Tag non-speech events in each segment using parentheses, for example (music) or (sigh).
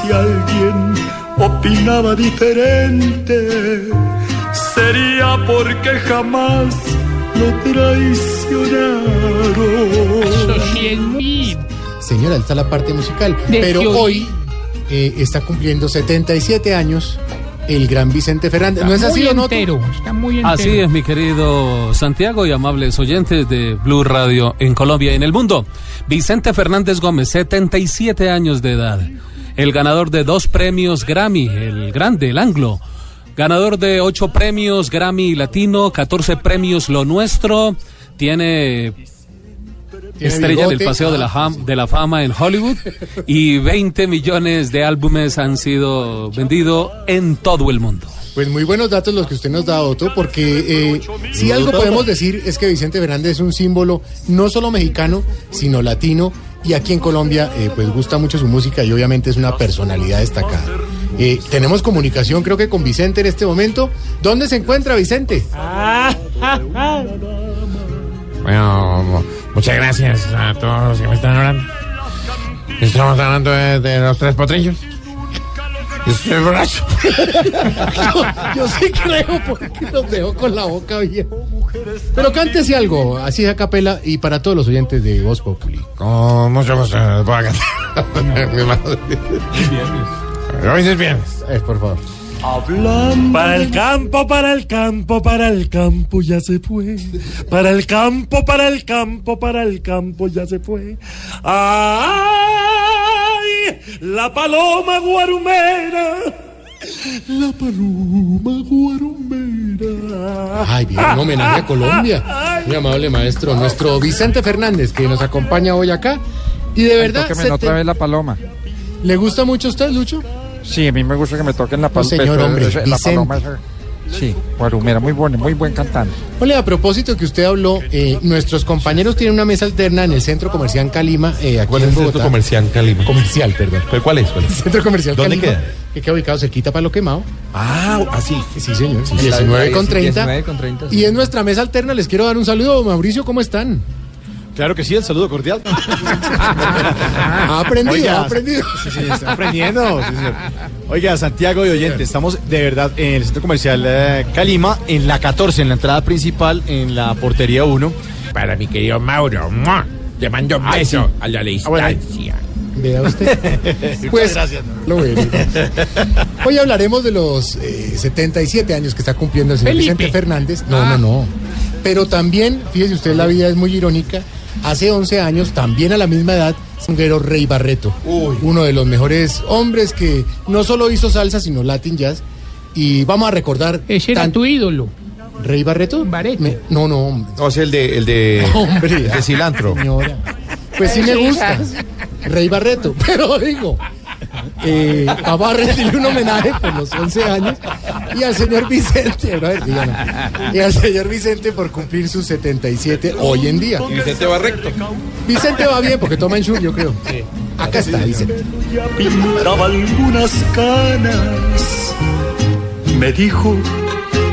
si alguien opinaba diferente, sería porque jamás lo traicionaron. Señora, está la parte musical. Pero hoy eh, está cumpliendo 77 años el gran Vicente Fernández. ¿No es así o no? está muy entero. Así es, mi querido Santiago y amables oyentes de Blue Radio en Colombia y en el mundo. Vicente Fernández Gómez, 77 años de edad. El ganador de dos premios Grammy, el grande, el anglo. Ganador de ocho premios Grammy Latino, 14 premios Lo Nuestro. Tiene estrella del Paseo de la, Ham- de la Fama en Hollywood (laughs) y 20 millones de álbumes han sido vendidos en todo el mundo. Pues muy buenos datos los que usted nos da, Otto, porque eh, si algo podemos decir es que Vicente Fernández es un símbolo no solo mexicano, sino latino, y aquí en Colombia eh, pues gusta mucho su música y obviamente es una personalidad destacada. Eh, tenemos comunicación creo que con Vicente en este momento. ¿Dónde se encuentra Vicente? (laughs) Bueno, muchas gracias a todos los que me están hablando. Estamos hablando de, de los tres potrillos. Yo estoy borracho. yo, yo sí creo porque los dejo con la boca abierta. Pero cántese algo, así a capela y para todos los oyentes de Voz Populi. Con mucho gusto, voy a cantar. (laughs) Mi madre. Hoy es viernes. Eh, por favor. Para el campo, para el campo, para el campo ya se fue. Para el campo, para el campo, para el campo ya se fue. ¡Ay! La paloma guarumera. La paloma guarumera. Ay, bien, un homenaje a Colombia. (laughs) Muy amable maestro, nuestro Vicente Fernández, que nos acompaña hoy acá. Y de verdad, Tóqueme se otra te- vez la paloma. ¿le gusta mucho a usted, Lucho? Sí, a mí me gusta que me toquen la No, paloma. señor, hombre, la Vicente. paloma. Sí, Guarumera, muy bueno, muy buen cantante. Ole, a propósito que usted habló, eh, nuestros compañeros tienen una mesa alterna en el Centro Comercial Calima, eh, aquí ¿Cuál en es el Bogotá. centro comercial Calima? Comercial, perdón. ¿Pero ¿Cuál es? ¿Cuál es? Centro Comercial ¿Dónde Calima, queda? Que queda ubicado cerquita para lo quemado. Ah, así. Sí, señor. 19 con 30. 19 con 30, sí. Y en nuestra mesa alterna les quiero dar un saludo. Mauricio, ¿cómo están? Claro que sí, el saludo cordial. Ha (laughs) aprendido, Oiga, ha aprendido. Sí, sí, está aprendiendo. sí, señor. Oiga, Santiago y oyente, estamos de verdad en el centro comercial eh, Calima, en la 14, en la entrada principal, en la portería 1. Para mi querido Mauro, ¡mua! le mando un beso a la bueno. distancia. Vea usted. (laughs) Pues, gracias. lo. Hoy hablaremos de los eh, 77 años que está cumpliendo el señor Felipe. Vicente Fernández. No, no, no. Pero también, fíjese usted, la vida es muy irónica. Hace 11 años, también a la misma edad, Songuero Rey Barreto. Uno de los mejores hombres que no solo hizo salsa, sino Latin Jazz. Y vamos a recordar. Ese era tan- tu ídolo. ¿Rey Barreto? Barreto. Me- no, no, hombre. No, es el de, el de, (laughs) Hombre, el de cilantro. Señora. Pues sí me gusta. Rey Barreto. (laughs) Pero digo, eh, a Barra rendirle un homenaje por los 11 años y al señor Vicente, brother, díganos, y al señor Vicente por cumplir sus 77 hoy en día. Y Vicente va recto. Vicente va bien porque toma en yo creo. Acá está Vicente. pintaba algunas canas. Me dijo,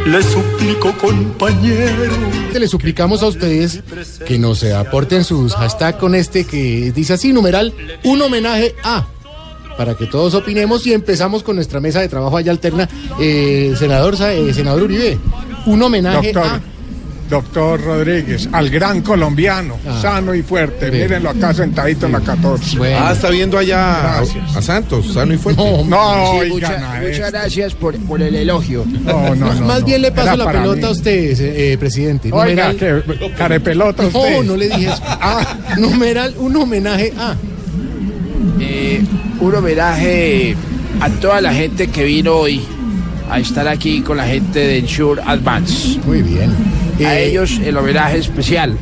le suplico compañero. Le suplicamos a ustedes que nos aporten sus hashtags con este que dice así, numeral, un homenaje a para que todos opinemos y empezamos con nuestra mesa de trabajo allá alterna. Eh, senador, eh, senador Uribe, un homenaje Doctor, a... doctor Rodríguez, al gran colombiano, Ah. sano y fuerte. Bien. Mírenlo acá sentadito en la 14. Bueno. Ah, está viendo allá a, Gracias. a Santos, sano y fuerte. No, No, Sí, mucha- muchas este. gracias por, por el elogio. No, no, no. Más no. bien le paso Era la pelota mí. a usted, eh, presidente. Oiga, Numeral- que carepelota usted. No, no le dije eso. Ah. Numeral, un homenaje a... Un homenaje a toda la gente que vino hoy a estar aquí con la gente de Insure Advance. Muy bien. A Eh, ellos el homenaje especial.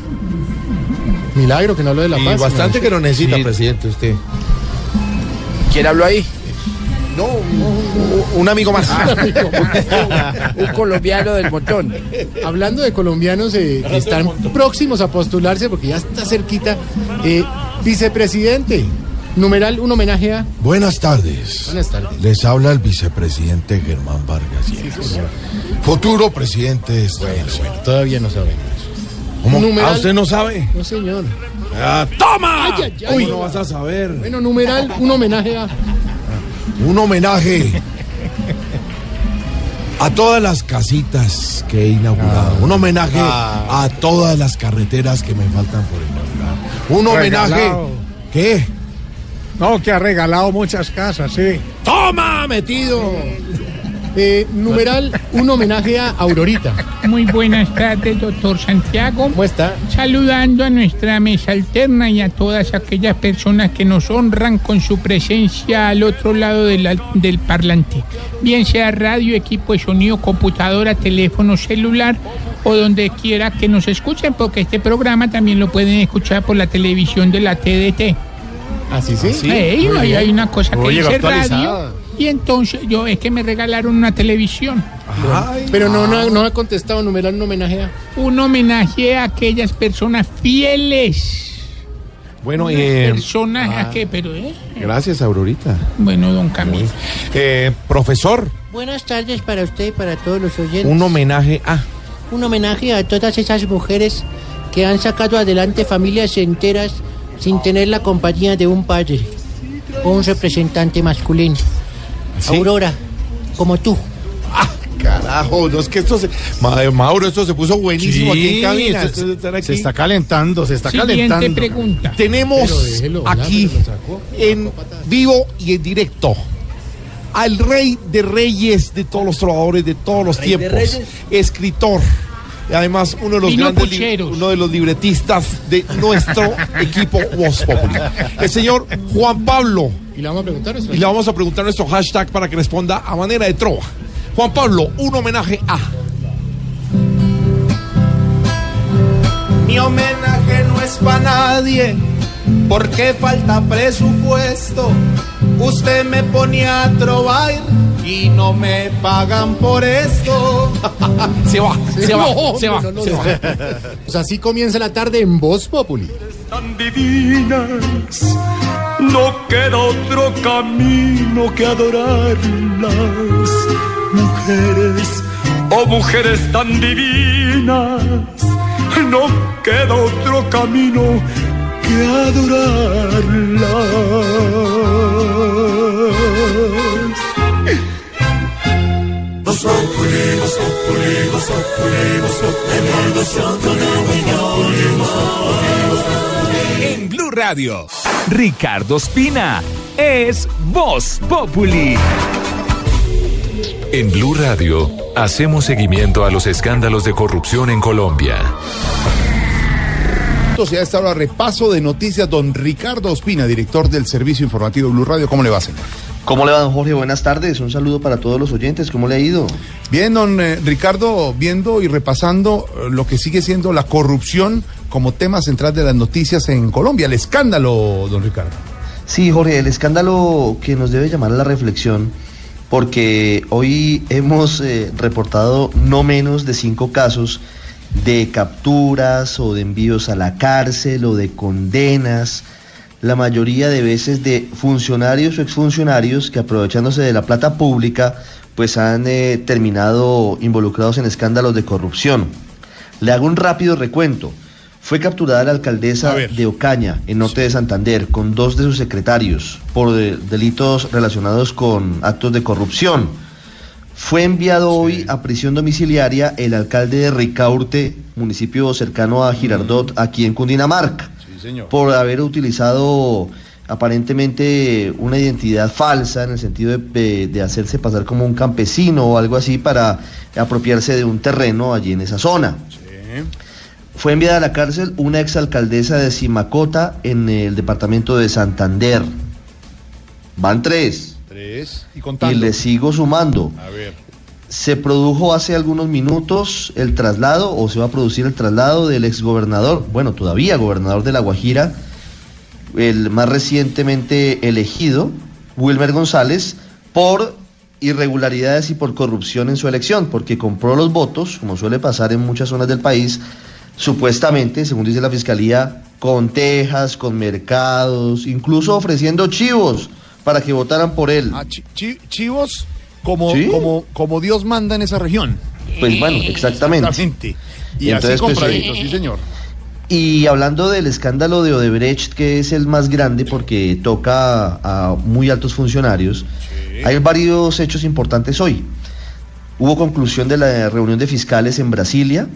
Milagro que no hablo de la Y paz. bastante que no. lo necesita, presidente, usted. ¿Quién habló ahí? No, un, un amigo más. (laughs) Un colombiano del montón. Hablando de colombianos eh, que están próximos a postularse, porque ya está cerquita, eh, vicepresidente, numeral, un homenaje a... Buenas tardes. Buenas tardes. Les habla el vicepresidente Germán Vargas Lleras. Futuro presidente de esta nación. Todavía no sabemos. ¿Cómo? Numeral- Ah, usted no sabe. No, señor. Ah, ¡Toma! Ay, ay, ay. ¿Cómo no vas a saber? Bueno, numeral, un homenaje a... Un homenaje a todas las casitas que he inaugurado. Un homenaje a todas las carreteras que me faltan por inaugurar. Un homenaje. Regalado. ¿Qué? No, que ha regalado muchas casas, sí. ¡Toma, metido! Eh, numeral, un homenaje a Aurorita. Muy buenas tardes, doctor Santiago. ¿Cómo está? Saludando a nuestra mesa alterna y a todas aquellas personas que nos honran con su presencia al otro lado de la- del parlante. Bien sea radio, equipo de sonido, computadora, teléfono celular o donde quiera que nos escuchen, porque este programa también lo pueden escuchar por la televisión de la TDT. ¿Así sí? Ey, Muy ahí bien. hay una cosa que Oye, dice radio. Y entonces yo es que me regalaron una televisión. Pero no, no, no ha contestado, numeral, un homenaje a... Un homenaje a aquellas personas fieles. Bueno, eh, Personas a qué, pero eh. gracias, Aurorita. Bueno, don Camilo. Eh, profesor, Buenas tardes para usted y para todos los oyentes. un homenaje a. Un homenaje a todas esas mujeres que han sacado adelante familias enteras sin tener la compañía de un padre o un representante masculino. Aurora, como tú. Carajo, no es que esto se. Ma- Mauro, esto se puso buenísimo aquí en cabina. esto- esto de estar aquí. se está calentando, se está Siguiente calentando. pregunta. Tenemos déjelo aquí en vivo y en directo al rey de reyes de todos los trovadores de todos los tiempos, escritor. Y Además, uno de los grandes pucheros. uno de los libretistas de nuestro (laughs) equipo Voz Populi. El señor Juan Pablo. Y le vamos a preguntar eso. Y le vamos a preguntar nuestro hashtag para que responda a manera de trova. Juan Pablo, un homenaje a. Mi homenaje no es para nadie, porque falta presupuesto. Usted me pone a trobar y no me pagan por esto. (laughs) Se va, se va, No, se va, no, no, se no. va. Pues así comienza la tarde en Voz Populi. tan divinas. No queda otro camino que adorarlas. Mujeres, oh mujeres tan divinas. No queda otro camino que adorarlas. En Blue Radio, Ricardo Espina es Voz Populi. En Blue Radio hacemos seguimiento a los escándalos de corrupción en Colombia. Entonces, a esta hora repaso de noticias, don Ricardo Ospina, director del Servicio Informativo Blue Radio. ¿Cómo le va, señor? ¿Cómo le va, don Jorge? Buenas tardes. Un saludo para todos los oyentes. ¿Cómo le ha ido? Bien, don eh, Ricardo, viendo y repasando eh, lo que sigue siendo la corrupción como tema central de las noticias en Colombia, el escándalo, don Ricardo. Sí, Jorge, el escándalo que nos debe llamar a la reflexión, porque hoy hemos eh, reportado no menos de cinco casos de capturas o de envíos a la cárcel o de condenas, la mayoría de veces de funcionarios o exfuncionarios que aprovechándose de la plata pública, pues han eh, terminado involucrados en escándalos de corrupción. Le hago un rápido recuento. Fue capturada la alcaldesa de Ocaña, en norte de Santander, con dos de sus secretarios por delitos relacionados con actos de corrupción. Fue enviado hoy a prisión domiciliaria el alcalde de Ricaurte, municipio cercano a Girardot, aquí en Cundinamarca, por haber utilizado aparentemente una identidad falsa en el sentido de, de hacerse pasar como un campesino o algo así para apropiarse de un terreno allí en esa zona. Fue enviada a la cárcel una exalcaldesa de Simacota en el departamento de Santander. Van tres. Tres. Y Y le sigo sumando. A ver. Se produjo hace algunos minutos el traslado, o se va a producir el traslado del exgobernador, bueno, todavía gobernador de La Guajira, el más recientemente elegido, Wilmer González, por irregularidades y por corrupción en su elección, porque compró los votos, como suele pasar en muchas zonas del país, supuestamente, según dice la fiscalía, con tejas, con mercados, incluso ofreciendo chivos para que votaran por él. Ah, chi- chi- chivos como, Sí. como, como Dios manda en esa región. Pues bueno, exactamente. Exactamente. Y Entonces, así pues, compraditos, eh, sí, señor. Y hablando del escándalo de Odebrecht, que es el más grande porque toca a muy altos funcionarios, hay varios hechos importantes hoy. Hubo conclusión de la reunión de fiscales en Brasilia.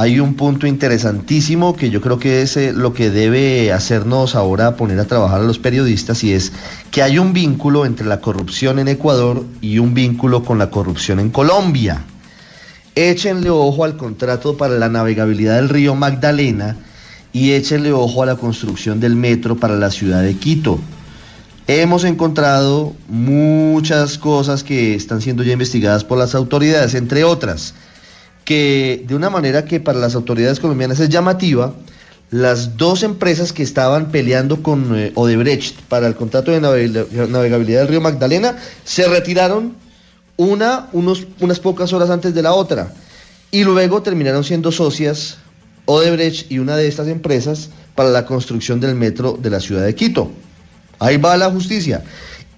Hay un punto interesantísimo que yo creo que es eh, lo que debe hacernos ahora poner a trabajar a los periodistas y es que hay un vínculo entre la corrupción en Ecuador y un vínculo con la corrupción en Colombia. Échenle ojo al contrato para la navegabilidad del río Magdalena y échenle ojo a la construcción del metro para la ciudad de Quito. Hemos encontrado muchas cosas que están siendo ya investigadas por las autoridades, entre otras, que de una manera que para las autoridades colombianas es llamativa, las dos empresas que estaban peleando con eh, Odebrecht para el contrato de navega- navegabilidad del río Magdalena se retiraron una unos, unas pocas horas antes de la otra y luego terminaron siendo socias Odebrecht y una de estas empresas para la construcción del metro de la ciudad de Quito. Ahí va la justicia.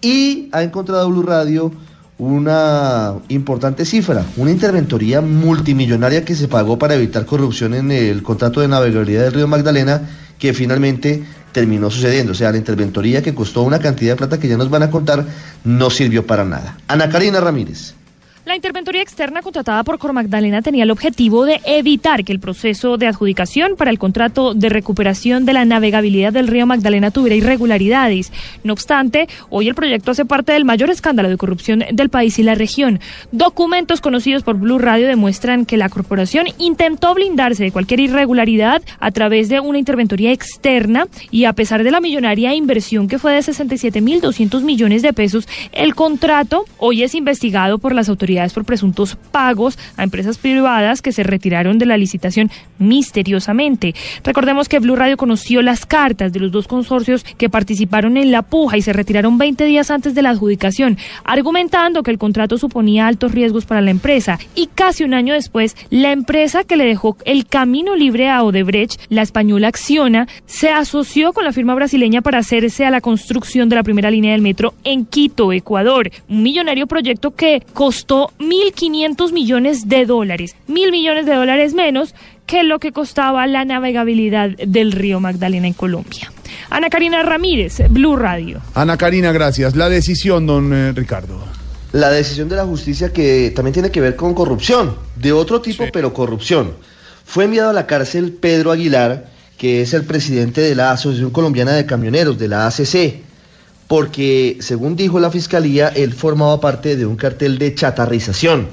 Y ha encontrado Blue Radio una importante cifra, una interventoría multimillonaria que se pagó para evitar corrupción en el contrato de navegabilidad del río Magdalena, que finalmente terminó sucediendo. O sea, la interventoría que costó una cantidad de plata que ya nos van a contar, no sirvió para nada. Ana Karina Ramírez. La interventoría externa contratada por Cor Magdalena tenía el objetivo de evitar que el proceso de adjudicación para el contrato de recuperación de la navegabilidad del río Magdalena tuviera irregularidades. No obstante, hoy el proyecto hace parte del mayor escándalo de corrupción del país y la región. Documentos conocidos por Blue Radio demuestran que la corporación intentó blindarse de cualquier irregularidad a través de una interventoría externa y a pesar de la millonaria inversión que fue de 67.200 millones de pesos, el contrato hoy es investigado por las autoridades por presuntos pagos a empresas privadas que se retiraron de la licitación misteriosamente. Recordemos que Blue Radio conoció las cartas de los dos consorcios que participaron en la puja y se retiraron 20 días antes de la adjudicación, argumentando que el contrato suponía altos riesgos para la empresa. Y casi un año después, la empresa que le dejó el camino libre a Odebrecht, la española Acciona, se asoció con la firma brasileña para hacerse a la construcción de la primera línea del metro en Quito, Ecuador. Un millonario proyecto que costó 1.500 millones de dólares, mil millones de dólares menos que lo que costaba la navegabilidad del río Magdalena en Colombia. Ana Karina Ramírez, Blue Radio. Ana Karina, gracias. La decisión, don eh, Ricardo. La decisión de la justicia que también tiene que ver con corrupción, de otro tipo, pero corrupción. Fue enviado a la cárcel Pedro Aguilar, que es el presidente de la Asociación Colombiana de Camioneros, de la ACC, porque, según dijo la fiscalía, él formaba parte de un cartel de chatarrización.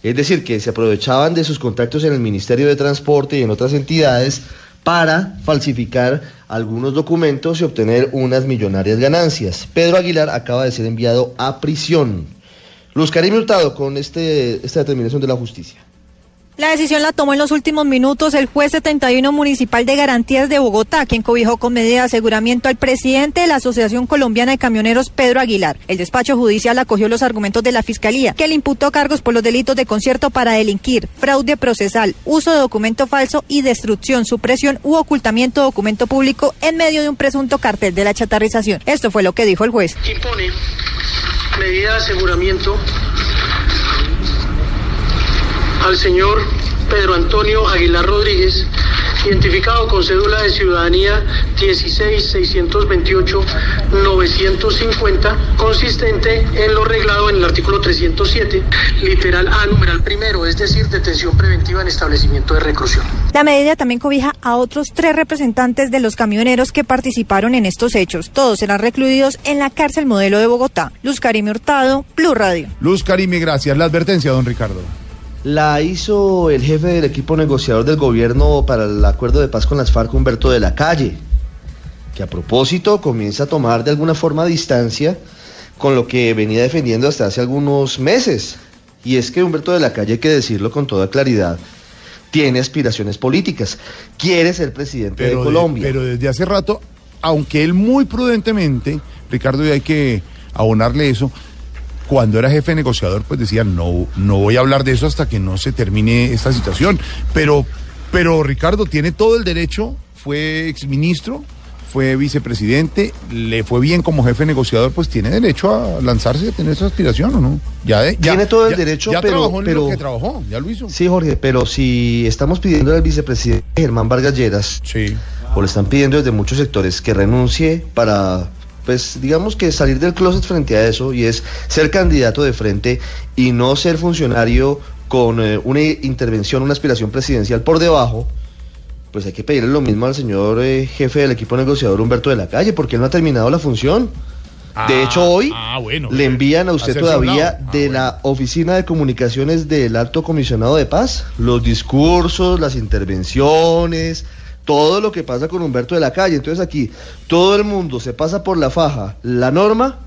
Es decir, que se aprovechaban de sus contactos en el Ministerio de Transporte y en otras entidades para falsificar algunos documentos y obtener unas millonarias ganancias. Pedro Aguilar acaba de ser enviado a prisión. Luz Karim Hurtado con este, esta determinación de la justicia. La decisión la tomó en los últimos minutos el juez 71 municipal de garantías de Bogotá, quien cobijó con medida de aseguramiento al presidente de la Asociación Colombiana de Camioneros, Pedro Aguilar. El despacho judicial acogió los argumentos de la fiscalía, que le imputó cargos por los delitos de concierto para delinquir, fraude procesal, uso de documento falso y destrucción, supresión u ocultamiento de documento público en medio de un presunto cartel de la chatarrización. Esto fue lo que dijo el juez. impone medida de aseguramiento al señor Pedro Antonio Aguilar Rodríguez, identificado con cédula de ciudadanía 16-628-950, consistente en lo reglado en el artículo 307, literal A, numeral primero, es decir, detención preventiva en establecimiento de reclusión. La medida también cobija a otros tres representantes de los camioneros que participaron en estos hechos. Todos serán recluidos en la cárcel modelo de Bogotá. Luz Karime Hurtado, Blue Radio. Luz Karime, gracias. La advertencia, don Ricardo. La hizo el jefe del equipo negociador del gobierno para el acuerdo de paz con las FARC, Humberto de la Calle, que a propósito comienza a tomar de alguna forma distancia con lo que venía defendiendo hasta hace algunos meses. Y es que Humberto de la Calle, hay que decirlo con toda claridad, tiene aspiraciones políticas, quiere ser presidente de Pero, de- Colombia. pero desde hace rato, aunque él muy prudentemente, Ricardo, y hay que abonarle eso, cuando era jefe negociador, pues decía, no, no voy a hablar de eso hasta que no se termine esta situación. Pero, pero Ricardo tiene todo el derecho, fue exministro, fue vicepresidente, le fue bien como jefe negociador, pues tiene derecho a lanzarse a tener esa aspiración, ¿o no? Ya, de- ya- Tiene todo el ya- derecho, ya pero, trabajó en pero lo que trabajó, ya lo hizo. Sí, Jorge, pero si estamos pidiendo al vicepresidente Germán Vargas Lleras, o le están pidiendo desde muchos sectores que renuncie para, pues digamos que salir del closet frente a eso y es ser candidato de frente y no ser funcionario con eh, una intervención, una aspiración presidencial por debajo, pues hay que pedirle lo mismo al señor eh, jefe del equipo negociador Humberto de la Calle, porque él no ha terminado la función. de hecho, hoy le envían a usted todavía. Ah, de la Oficina de Comunicaciones del Alto Comisionado de Paz los discursos, las intervenciones, todo lo que pasa con Humberto de la Calle. Entonces aquí todo el mundo se pasa por la faja la norma,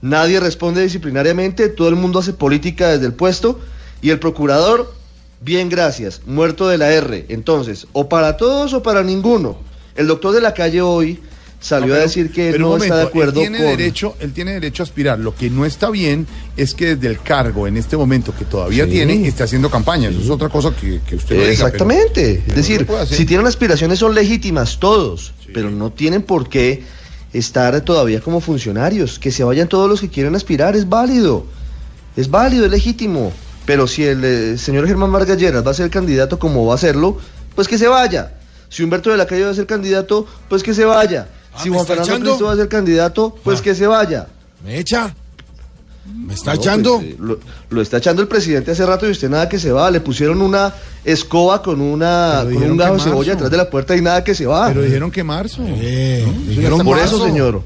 nadie responde disciplinariamente, todo el mundo hace política desde el puesto y el procurador, bien gracias, muerto de la R. Entonces, o para todos o para ninguno. El doctor de la Calle hoy salió a decir que no está de acuerdo él tiene con... derecho, él tiene derecho a aspirar. Lo que no está bien es que desde el cargo en este momento que todavía Sí. tiene esté haciendo campaña. Eso es otra cosa que, que usted diga, Exactamente. pero es decir, no si tienen aspiraciones son legítimas todos, pero no tienen por qué estar todavía como funcionarios. Que se vayan todos los que quieren aspirar, es válido. Es válido, es legítimo. Pero si el eh, señor Germán Vargas Lleras va a ser candidato como va a serlo, pues que se vaya. Si Humberto de la Calle va a ser candidato, pues que se vaya. Si ¿me Juan Fernando echando? Cristo va a ser candidato, pues que se vaya. ¿Me echa? ¿Me está No, echando? pues, eh, lo, lo está echando el presidente hace rato y usted nada que se va. Le pusieron una escoba con una con un que gajo de cebolla detrás de la puerta y nada que se va. Pero dijeron que marzo. dijeron Por marzo. eso, señor.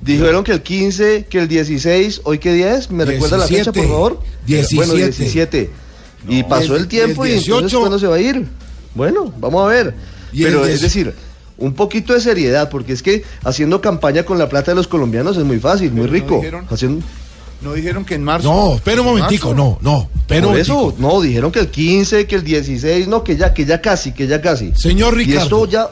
Dijeron que el 15, que el 16, ¿hoy día es? ¿Me recuerda la fecha, por 17. favor? 17. Bueno, 17. Y pasó el- el tiempo el y entonces 18. ¿cuándo se va a ir? Bueno, vamos a ver. Pero 10. es decir, un poquito de seriedad, porque es que haciendo campaña con la plata de los colombianos es muy fácil, muy rico. dijeron- Haciendo- No dijeron que en marzo. No, espera un momentico, Marzo. no, no, un Por eso, momentico. no, dijeron que el 15, que el 16, no, que ya, que ya casi, que ya casi. Señor Y Ricardo, esto ya,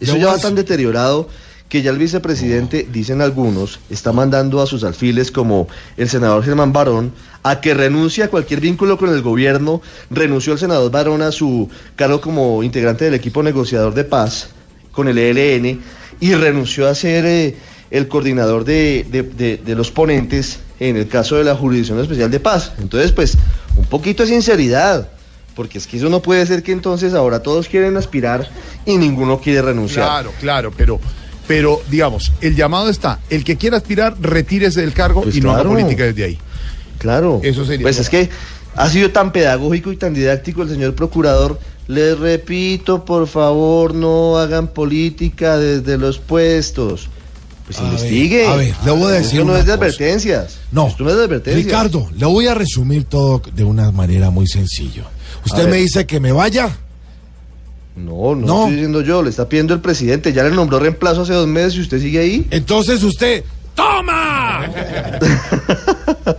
eso ya va tan deteriorado que ya el vicepresidente, dicen algunos, está mandando a sus alfiles como el senador Germán Barón a que renuncie a cualquier vínculo con el gobierno. Renunció el senador Barón a su cargo como integrante del equipo negociador de paz con el ELN y renunció a ser eh, el coordinador de, de- de- de los ponentes en el caso de la Jurisdicción Especial de Paz. Entonces, pues, un poquito de sinceridad. Porque es que eso no puede ser que entonces ahora todos quieren aspirar y ninguno quiere renunciar. Claro, claro, pero, pero digamos, el llamado está, el que quiera aspirar, retírese del cargo Pues y no haga claro. política desde ahí. Claro. Eso sería. Pues es que ha sido tan pedagógico y tan didáctico el señor procurador. Les repito, por favor, no hagan política desde los puestos. Pues A ver, investigue. a ver, le voy a decir Esto no es de advertencias. No, Esto no es de advertencias. Ricardo, le voy a resumir todo de una manera muy sencilla. Usted A me ver. dice que me vaya. No, no, No. estoy diciendo yo, le está pidiendo el presidente. Ya le nombró reemplazo hace dos meses y usted sigue ahí. Entonces usted, ¡toma! (laughs)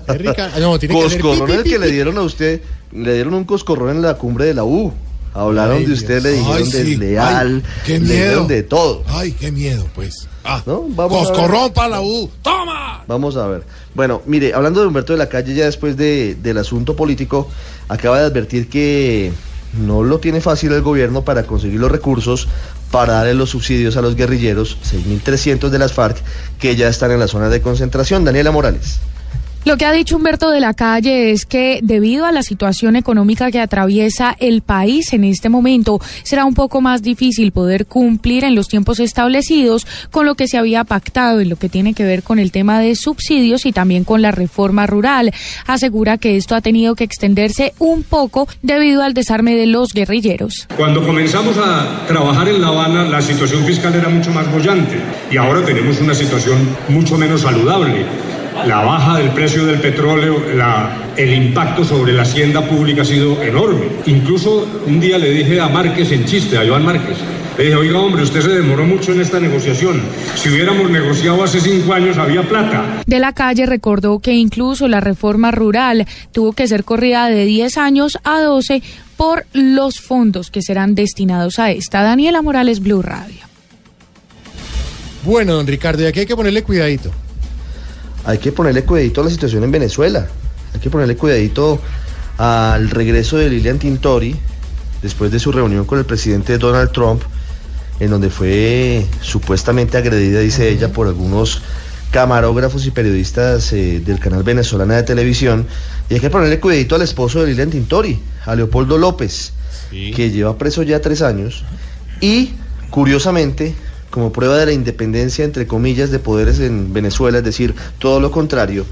Rica. No, tiene que Coscorrón el que le dieron a usted, le dieron un coscorrón en la cumbre de la U. Hablaron Ay, de usted, Dios. le dijeron Ay, sí. desleal, Ay, qué le dijeron de todo. Ay, qué miedo, pues. Ah, ¿no? Vamos. Coscorrón para la U. ¡Toma! Vamos a ver. Bueno, mire, hablando de Humberto de la Calle, ya después de, del asunto político, acaba de advertir que no lo tiene fácil el gobierno para conseguir los recursos para darle los subsidios a los guerrilleros, 6.300 de las FARC, que ya están en la zona de concentración. Daniela Morales. Lo que ha dicho Humberto de la Calle es que debido a la situación económica que atraviesa el país en este momento, será un poco más difícil poder cumplir en los tiempos establecidos con lo que se había pactado en lo que tiene que ver con el tema de subsidios y también con la reforma rural. Asegura que esto ha tenido que extenderse un poco debido al desarme de los guerrilleros. Cuando comenzamos a trabajar en La Habana, la situación fiscal era mucho más bollante y ahora tenemos una situación mucho menos saludable. La baja del precio del petróleo, la- el impacto sobre la hacienda pública ha sido enorme. Incluso un día le dije a Márquez en chiste, a Joan Márquez, le dije, oiga hombre, usted se demoró mucho en esta negociación. Si hubiéramos negociado hace cinco años había plata. De la calle recordó que incluso la reforma rural tuvo que ser corrida de 10 años a 12 por los fondos que serán destinados a esta. Daniela Morales, Blue Radio. Bueno, don Ricardo, y aquí hay que ponerle cuidadito. Hay que ponerle cuidadito a la situación en Venezuela. Hay que ponerle cuidadito al regreso de Lilian Tintori después de su reunión con el presidente Donald Trump, en donde fue supuestamente agredida, dice ella, por algunos camarógrafos y periodistas eh, del canal venezolana de televisión. Y hay que ponerle cuidadito al esposo de Lilian Tintori, a Leopoldo López, que lleva preso ya tres años. Y, curiosamente, como prueba de la independencia, entre comillas, de poderes en Venezuela, es decir, todo lo contrario,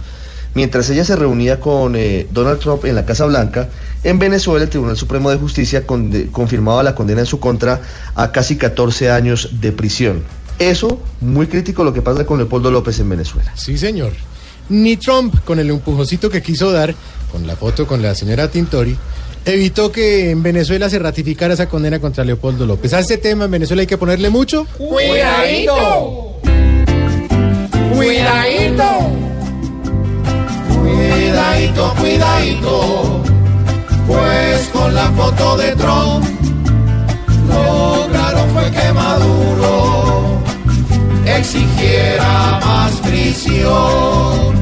mientras ella se reunía con eh, Donald Trump en la Casa Blanca, en Venezuela el Tribunal Supremo de Justicia confirmaba la condena en su contra a casi 14 años de prisión. Eso, muy crítico lo que pasa con Leopoldo López en Venezuela. Sí, señor. Ni Trump, con el empujoncito que quiso dar, con la foto con la señora Tintori, evitó que en Venezuela se ratificara esa condena contra Leopoldo López. A este tema en Venezuela hay que ponerle mucho. Cuidadito. Cuidadito. Cuidadito, cuidadito. Pues con la foto de Trump, lo claro fue que Maduro exigiera más prisión.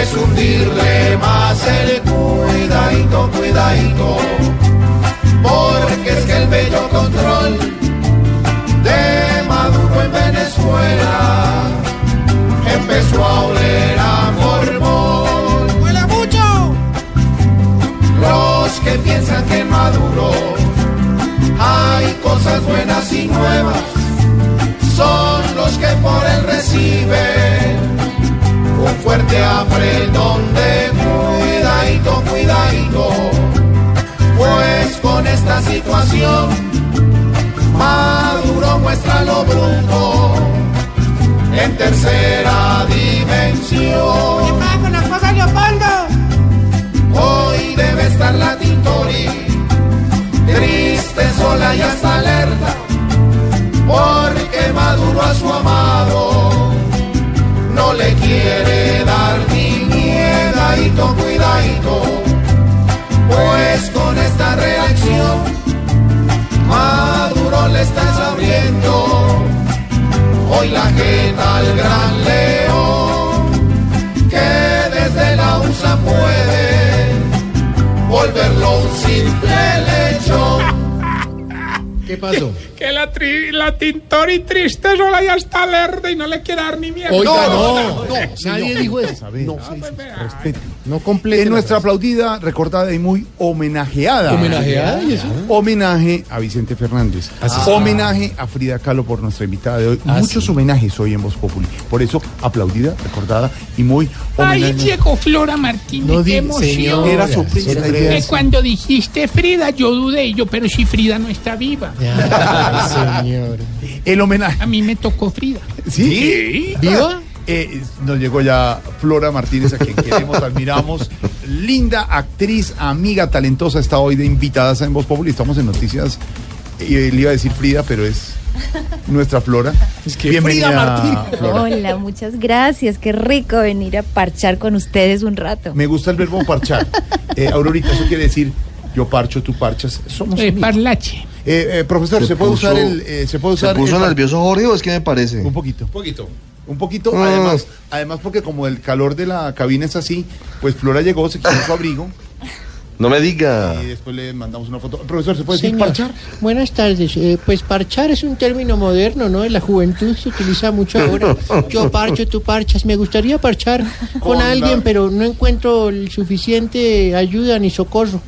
Es hundirle más el cuidadito, cuidadito, porque es que el bello control de Maduro en Venezuela empezó a oler a formol. ¡Huele mucho! Los que piensan que en Maduro hay cosas buenas y nuevas son los que por él reciben un fuerte apretón de cuidadito, cuidadito, pues con esta situación Maduro muestra lo bruto en tercera dimensión. ¿Qué pasa con la cosa, Leopoldo? Hoy debe estar la Tintori, triste, sola y hasta alerta, la jeta al gran león que desde la USA puede volverlo un simple lecho. ¿Qué pasó? Que la, tri- la Tintori triste sola ya está alerta y no le quiere dar ni miedo. Oiga, no, no, nadie dijo eso. No, Respete. no complete. Es nuestra aplaudida, recordada y muy homenajeada. ¿Homenajeada? ¿Y eso? Homenaje a Vicente Fernández. Así es. Homenaje a Frida Kahlo por nuestra invitada de hoy. Ah, Muchos sí. homenajes hoy en Voz Populi. Por eso, aplaudida, recordada y muy Ay, homenaje. llegó Flora Martínez, No qué emoción. señor. Era sorpresa. Cuando dijiste Frida, yo dudé, yo, pero si Frida no está viva. Ay, señor. El homenaje. A mí me tocó Frida. ¿Sí? ¿Viva? Eh, nos llegó ya Flora Martínez, a quien queremos, admiramos. Linda actriz, amiga, talentosa, está hoy de invitadas en Voz Populi. Estamos en noticias. eh, le iba a decir Frida, pero es nuestra Flora. Bienvenida, Martínez. Flora. Hola, muchas gracias. Qué rico venir a parchar con ustedes un rato. Me gusta el verbo parchar. Eh, Aurorita, eso quiere decir yo parcho, tú parchas. Somos Eh, amigos. parlache. Eh, eh, profesor, ¿se, Se puede puso- usar el. eh, ¿Se puede ¿Se usar puso el- nervioso Jorge o es que me parece? Un poquito. Un poquito. Un poquito, Ah. además, además porque como el calor de la cabina es así, pues Flora llegó, se quitó su abrigo No me diga. y después le mandamos una foto. Profesor, ¿se puede decir Señor, parchar? Buenas tardes. Eh, pues parchar es un término moderno, ¿no? En la juventud se utiliza mucho ahora. (laughs) Yo parcho, tú parchas. Me gustaría parchar con, Con la- alguien, pero no encuentro el suficiente ayuda ni socorro.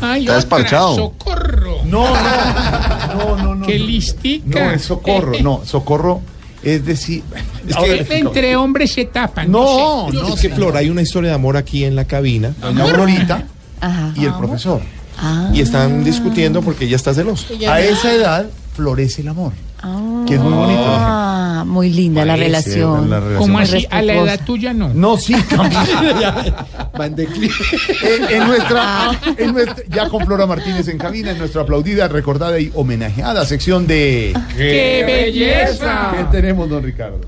Ay, Está otra, desparchado. socorro. No, no, no, no, no. Qué no. listica. No, es socorro, no, socorro es decir... (laughs) Es que-. Entre hombres se tapan. No, sé. No, sé. Es que Flor, hay una historia de amor aquí en la cabina. Doña Aurorita (laughs) Ajá. y el profesor. Y están discutiendo porque ella está celosa. A esa edad florece el amor, que es muy bonito. Ah, muy linda la relación. la relación. ¿Cómo así? A la edad tuya no. No, sí, también. (laughs) Va en declive. en, en nuestra, en nuestra- ya con Flora Martínez en cabina, en nuestra aplaudida, recordada y homenajeada sección de... ¡Qué belleza! ¿Qué tenemos, don Ricardo?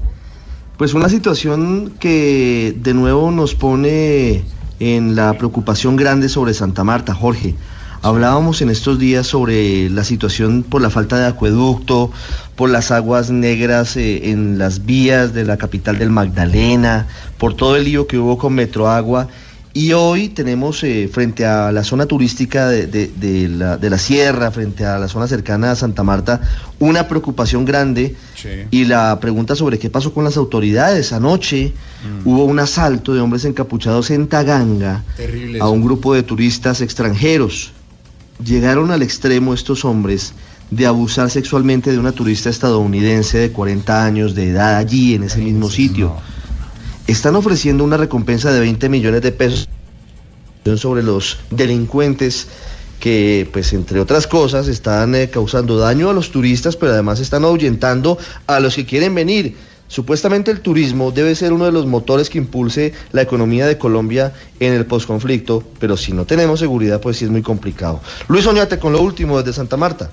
Pues una situación que de nuevo nos pone en la preocupación grande sobre Santa Marta, Jorge. Hablábamos en estos días sobre la situación por la falta de acueducto, por las aguas negras eh, en las vías de la capital del Magdalena, por todo el lío que hubo con Metroagua. Y hoy tenemos eh, frente a la zona turística de, de- de la, de la sierra, frente a la zona cercana a Santa Marta, una preocupación grande y la pregunta sobre qué pasó con las autoridades. Anoche hubo un asalto de hombres encapuchados en Taganga Terrible a un grupo de turistas extranjeros. Llegaron al extremo estos hombres de abusar sexualmente de una turista estadounidense de 40 años de edad allí, en ese mismo sitio. Están ofreciendo una recompensa de 20 millones de pesos sobre los delincuentes que, pues, entre otras cosas, están eh, causando daño a los turistas, pero además están ahuyentando a los que quieren venir. Supuestamente el turismo debe ser uno de los motores que impulse la economía de Colombia en el posconflicto, pero si no tenemos seguridad, pues sí es muy complicado. Luis Oñate con lo último desde Santa Marta.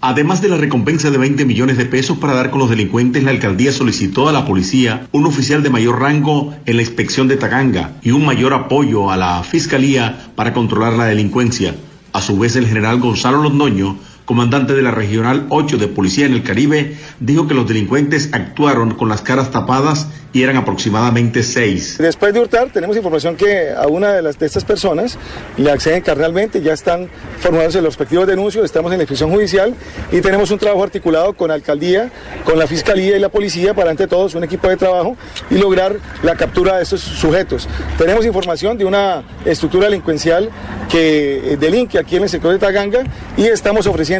Además de la recompensa de 20 millones de pesos para dar con los delincuentes, la alcaldía solicitó a la policía un oficial de mayor rango en la inspección de Taganga y un mayor apoyo a la fiscalía para controlar la delincuencia. A su vez, el general Gonzalo Londoño, comandante de la Regional 8 de Policía en el Caribe, dijo que los delincuentes actuaron con las caras tapadas y eran aproximadamente seis. Después de hurtar, tenemos información que a una de, las, de estas personas le acceden carnalmente, ya están formulándose los respectivos denuncios, estamos en la instrucción judicial y tenemos un trabajo articulado con la alcaldía, con la fiscalía y la policía para, ante todos, un equipo de trabajo y lograr la captura de estos sujetos. Tenemos información de una estructura delincuencial que eh, delinque aquí en el sector de Taganga y estamos ofreciendo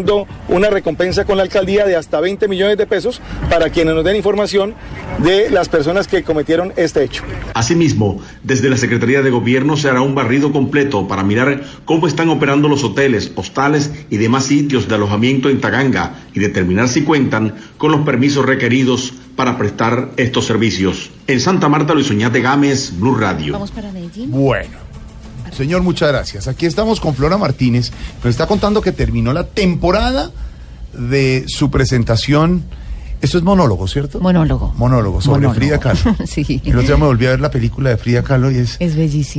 una recompensa con la alcaldía de hasta 20 millones de pesos para quienes nos den información de las personas que cometieron este hecho. Asimismo, desde la Secretaría de Gobierno se hará un barrido completo para mirar cómo están operando los hoteles, hostales y demás sitios de alojamiento en Taganga y determinar si cuentan con los permisos requeridos para prestar estos servicios. En Santa Marta, Luis Oñate Gámez, Blue Radio. Vamos para Medellín. Bueno, señor, muchas gracias. Aquí estamos con Flora Martínez, nos está contando que terminó la temporada de su presentación. Esto es monólogo, ¿cierto? Monólogo. Monólogo sobre Monólogo. Frida Kahlo. (laughs) sí. El otro día me volví a ver la película de Frida Kahlo y es...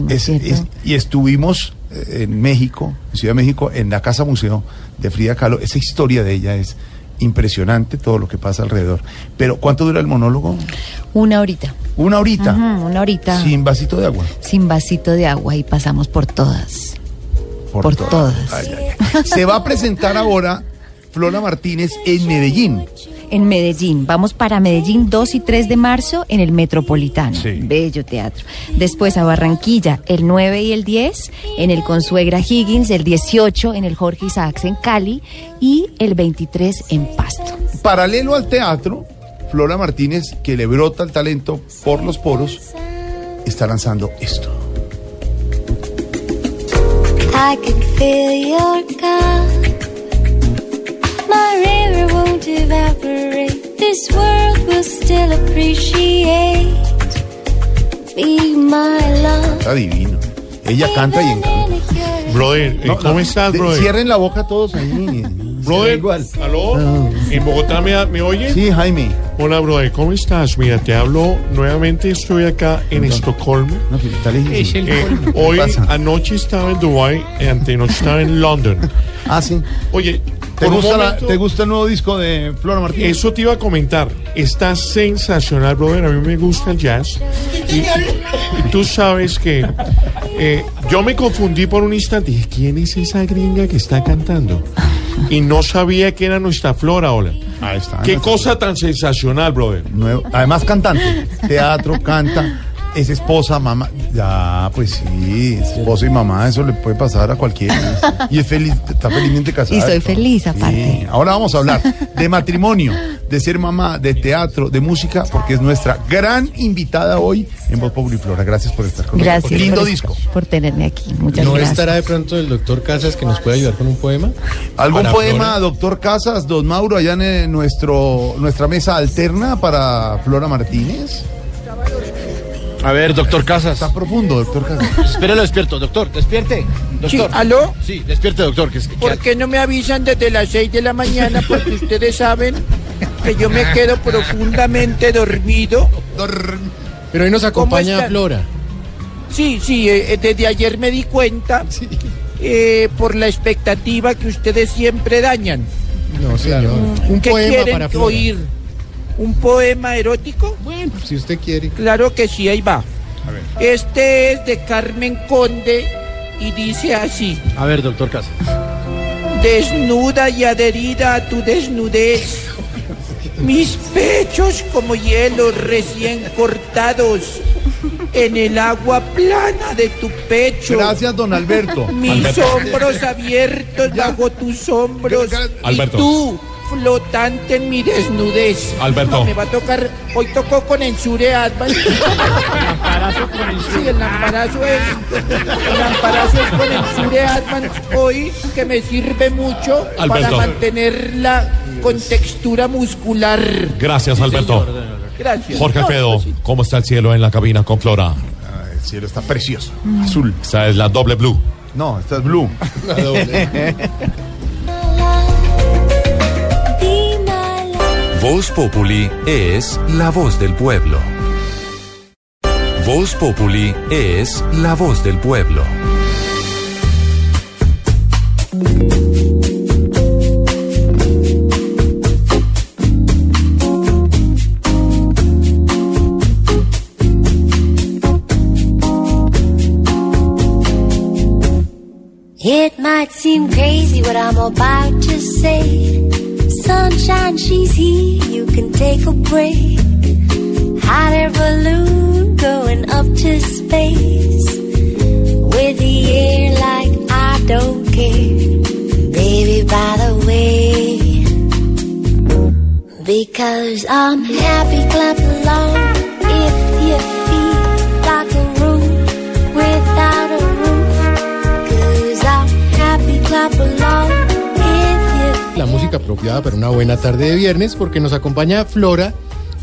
Es ¿cierto? es- y estuvimos eh, en México, en Ciudad de México, en la Casa Museo de Frida Kahlo. Esa historia de ella es impresionante, todo lo que pasa alrededor. Pero, ¿cuánto dura el monólogo? Una horita. Una horita. Una horita. Sin vasito de agua. Sin vasito de agua y pasamos por todas. Por, todas. Ay, ay, ay. Se va a presentar ahora Flora Martínez en Medellín. En Medellín, vamos para Medellín 2 y 3 de marzo en el Metropolitano, Sí. bello teatro. Después a Barranquilla el 9 y el 10 en el Consuegra Higgins, el 18 en el Jorge Isaacs en Cali y el 23 en Pasto. Paralelo al teatro, Flora Martínez, que le brota el talento por los poros, está lanzando esto. I can feel your gone. My won't evaporate. This world will still appreciate. Be my love. Está divino. Ella canta y encanta. Brother, no, ¿cómo no, estás, de, brother? Cierren la boca todos ahí. (laughs) brother, igual. ¿aló? No. ¿En Bogotá me, me oyen? Sí, Jaime. Hola, brother, ¿cómo estás? Mira, te hablo nuevamente, estoy acá en Estocolmo. No, está eh, hoy, anoche estaba en Dubai, y antenoche estaba en London. Ah, sí. Oye, ¿Te gusta, la- ¿Te gusta el nuevo disco de Flora Martínez? Eso te iba a comentar. Está sensacional, brother. A mí me gusta el jazz. Y, y tú sabes que eh, yo me confundí por un instante. Dije, ¿quién es esa gringa que está cantando? Y no sabía que era nuestra Flora, hola. Ahí está. Qué cosa tan sensacional, brother. Nuevo- Además, cantante. Teatro, canta. Es esposa, mamá. Ya, pues sí, es esposa y mamá, eso le puede pasar a cualquiera. (laughs) Y es feliz, está felizmente casada. Y soy feliz, aparte. Sí. Ahora vamos a hablar de (laughs) matrimonio, de ser mamá, de teatro, de música, porque es nuestra gran invitada hoy en Voz Populi Flora. Gracias por estar con Gracias. nosotros. Lindo por, disco. por tenerme aquí. Muchas ¿No gracias. estará de pronto el doctor Casas que nos puede ayudar con un poema? ¿Algún Para poema, Flora. doctor Casas, don Mauro, allá en eh, nuestro, nuestra mesa alterna para Flora Martínez? A ver, doctor Casas. Está profundo, doctor Casas. Espéralo despierto, doctor, despierte. Sí, Doctor. ¿aló? Sí, despierte, doctor. Que, ¿Por qué no me avisan desde las 6 de la mañana? Porque ustedes saben que yo me quedo profundamente dormido. Pero hoy nos ¿Cómo acompaña? Flora. Sí, sí, eh, eh, desde ayer me di cuenta eh, por la expectativa que ustedes siempre dañan. No, señor. Un ¿Qué poema quieren para Flora. oír? ¿Un poema erótico? Bueno, si usted quiere. Claro que sí, ahí va. Este es de Carmen Conde y dice así. A ver, doctor Casas. Desnuda y adherida a tu desnudez. Mis pechos como hielo recién cortados en el agua plana de tu pecho. Gracias, don Alberto. Mis Alberto. hombros abiertos bajo tus hombros. Alberto. Y tú, flotante en mi desnudez. Alberto. No, me va a tocar. Hoy tocó con Ensure Advance. (laughs) Sí, el lamparazo es. El lamparazo es con Ensure Advance hoy, que me sirve mucho para mantener la contextura muscular. Gracias, Alberto. Gracias. Jorge Alfredo, pues. ¿cómo está el cielo en la cabina con Flora? El cielo está precioso. Azul. Esta es la doble blue. No, esta es blue. (laughs) Voz Populi es la voz del pueblo. Voz Populi es la voz del pueblo. It might seem crazy what I'm about to say. Sunshine, she's here, you can take a break. Hot air balloon going up to space. With the air like I don't care. Baby, by the way. Because I'm happy, clap along if you La música apropiada para una buena tarde de viernes porque nos acompaña Flora,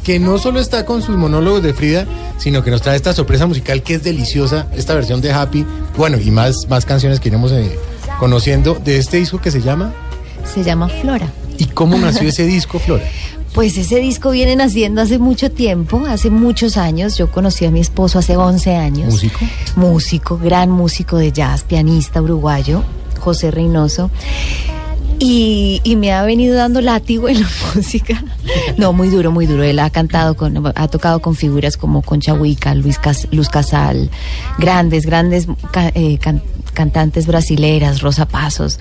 que no solo está con sus monólogos de Frida, sino que nos trae esta sorpresa musical que es deliciosa, esta versión de Happy, bueno, y más, más canciones que iremos eh, conociendo de este disco que se llama Se llama Flora. ¿Y cómo nació ese disco, Flora? (laughs) Pues ese disco viene naciendo hace mucho tiempo, hace muchos años. Yo conocí a mi esposo hace 11 años. ¿Músico? Músico, gran músico de jazz, pianista uruguayo, José Reynoso. Y, y me ha venido dando látigo en la (laughs) música. No, muy duro, muy duro. Él ha cantado con, ha tocado con figuras como Concha Huica, Luis Cas- Luz Casal, grandes, grandes eh, can- cantantes brasileras, Rosa Pasos.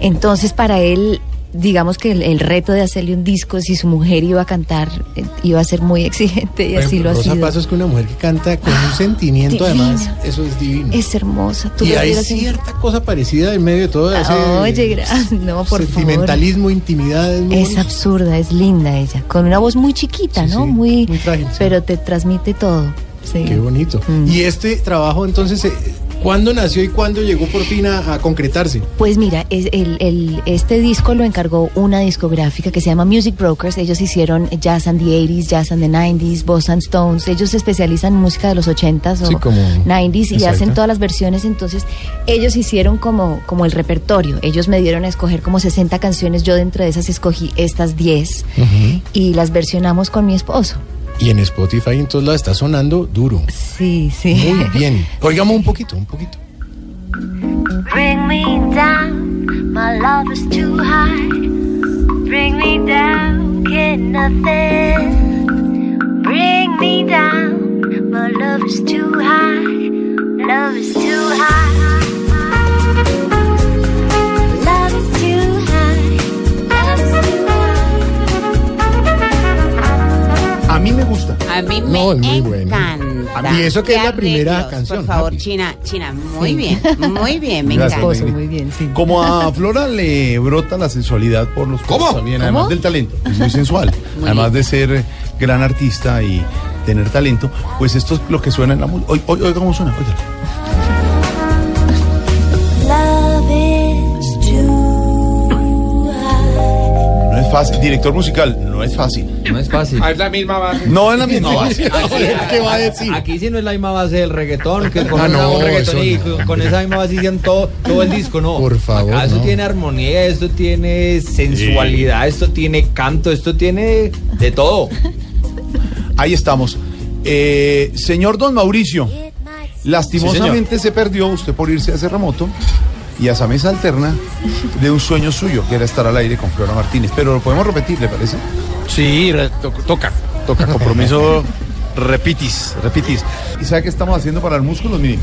Entonces, para él, digamos que el, el reto de hacerle un disco, si su mujer iba a cantar, eh, iba a ser muy (laughs) exigente y así lo ha Rosa sido. Pasos que una mujer que canta con un sentimiento, Divina. además, eso es divino. Es hermosa. Tú y hay en- cierta cosa parecida en medio de todo ese Oye, gracias. (laughs) No, por sentimentalismo, intimidad. Es muy Es absurda, es linda ella, con una voz muy chiquita, ¿no? muy, frágil, sí. pero te transmite todo. Sí. Qué bonito. Mm. Y este trabajo entonces se, ¿Cuándo nació y cuándo llegó por fin a, a concretarse? Pues mira, es el, el- este disco lo encargó una discográfica que se llama Music Brokers. Ellos hicieron Jazz and the 80s, Jazz and the 90s, Boss and Stones. Ellos se especializan en música de los 80s o Sí, como- 90s y Exacto. hacen todas las versiones. Entonces, ellos hicieron como, como el repertorio. Ellos me dieron a escoger como 60 canciones. Yo dentro de esas escogí estas 10 y las versionamos con mi esposo. Y en Spotify en todos lados está sonando duro. Sí, sí. Muy bien. (laughs) Oigamos un poquito, un poquito. Bring me down, my love is too high. Bring me down, get nothing. Bring me down, my love is too high. Love is too high. Mí me No, es muy bueno. encanta. Y eso que es la primera arreglos, canción, Por favor, Happy. China, China, muy Sí. bien, (laughs) muy bien, me Gracias, encanta. Muy bien, sí. Como a Flora le brota la sensualidad por los ¿Cómo? también, ¿Cómo? además del talento. Es muy sensual. (laughs) Muy además de ser gran artista y tener talento, pues esto es lo que suena en la música. Oiga, oiga cómo suena, oiga. Fácil. Director musical, no es fácil. No es fácil. es la misma base. No es la misma base. ¿Qué va a decir? Aquí sí no es la misma base del reggaetón, que con Ah, una- no, un reggaetón eso y no. con- esa misma base hicieron todo, todo el disco, no. Por favor, Acá esto no. tiene armonía, esto tiene sensualidad, esto tiene canto, esto tiene de todo. Ahí estamos. Eh, señor Don Mauricio, lastimosamente se perdió usted por irse a ese remoto y a esa mesa alterna de un sueño suyo, que era estar al aire con Flora Martínez. Pero lo podemos repetir, ¿le parece? Sí, to- toca, toca, compromiso, (laughs) repitis, repitis. ¿Y sabe qué estamos haciendo para el músculo? Mire,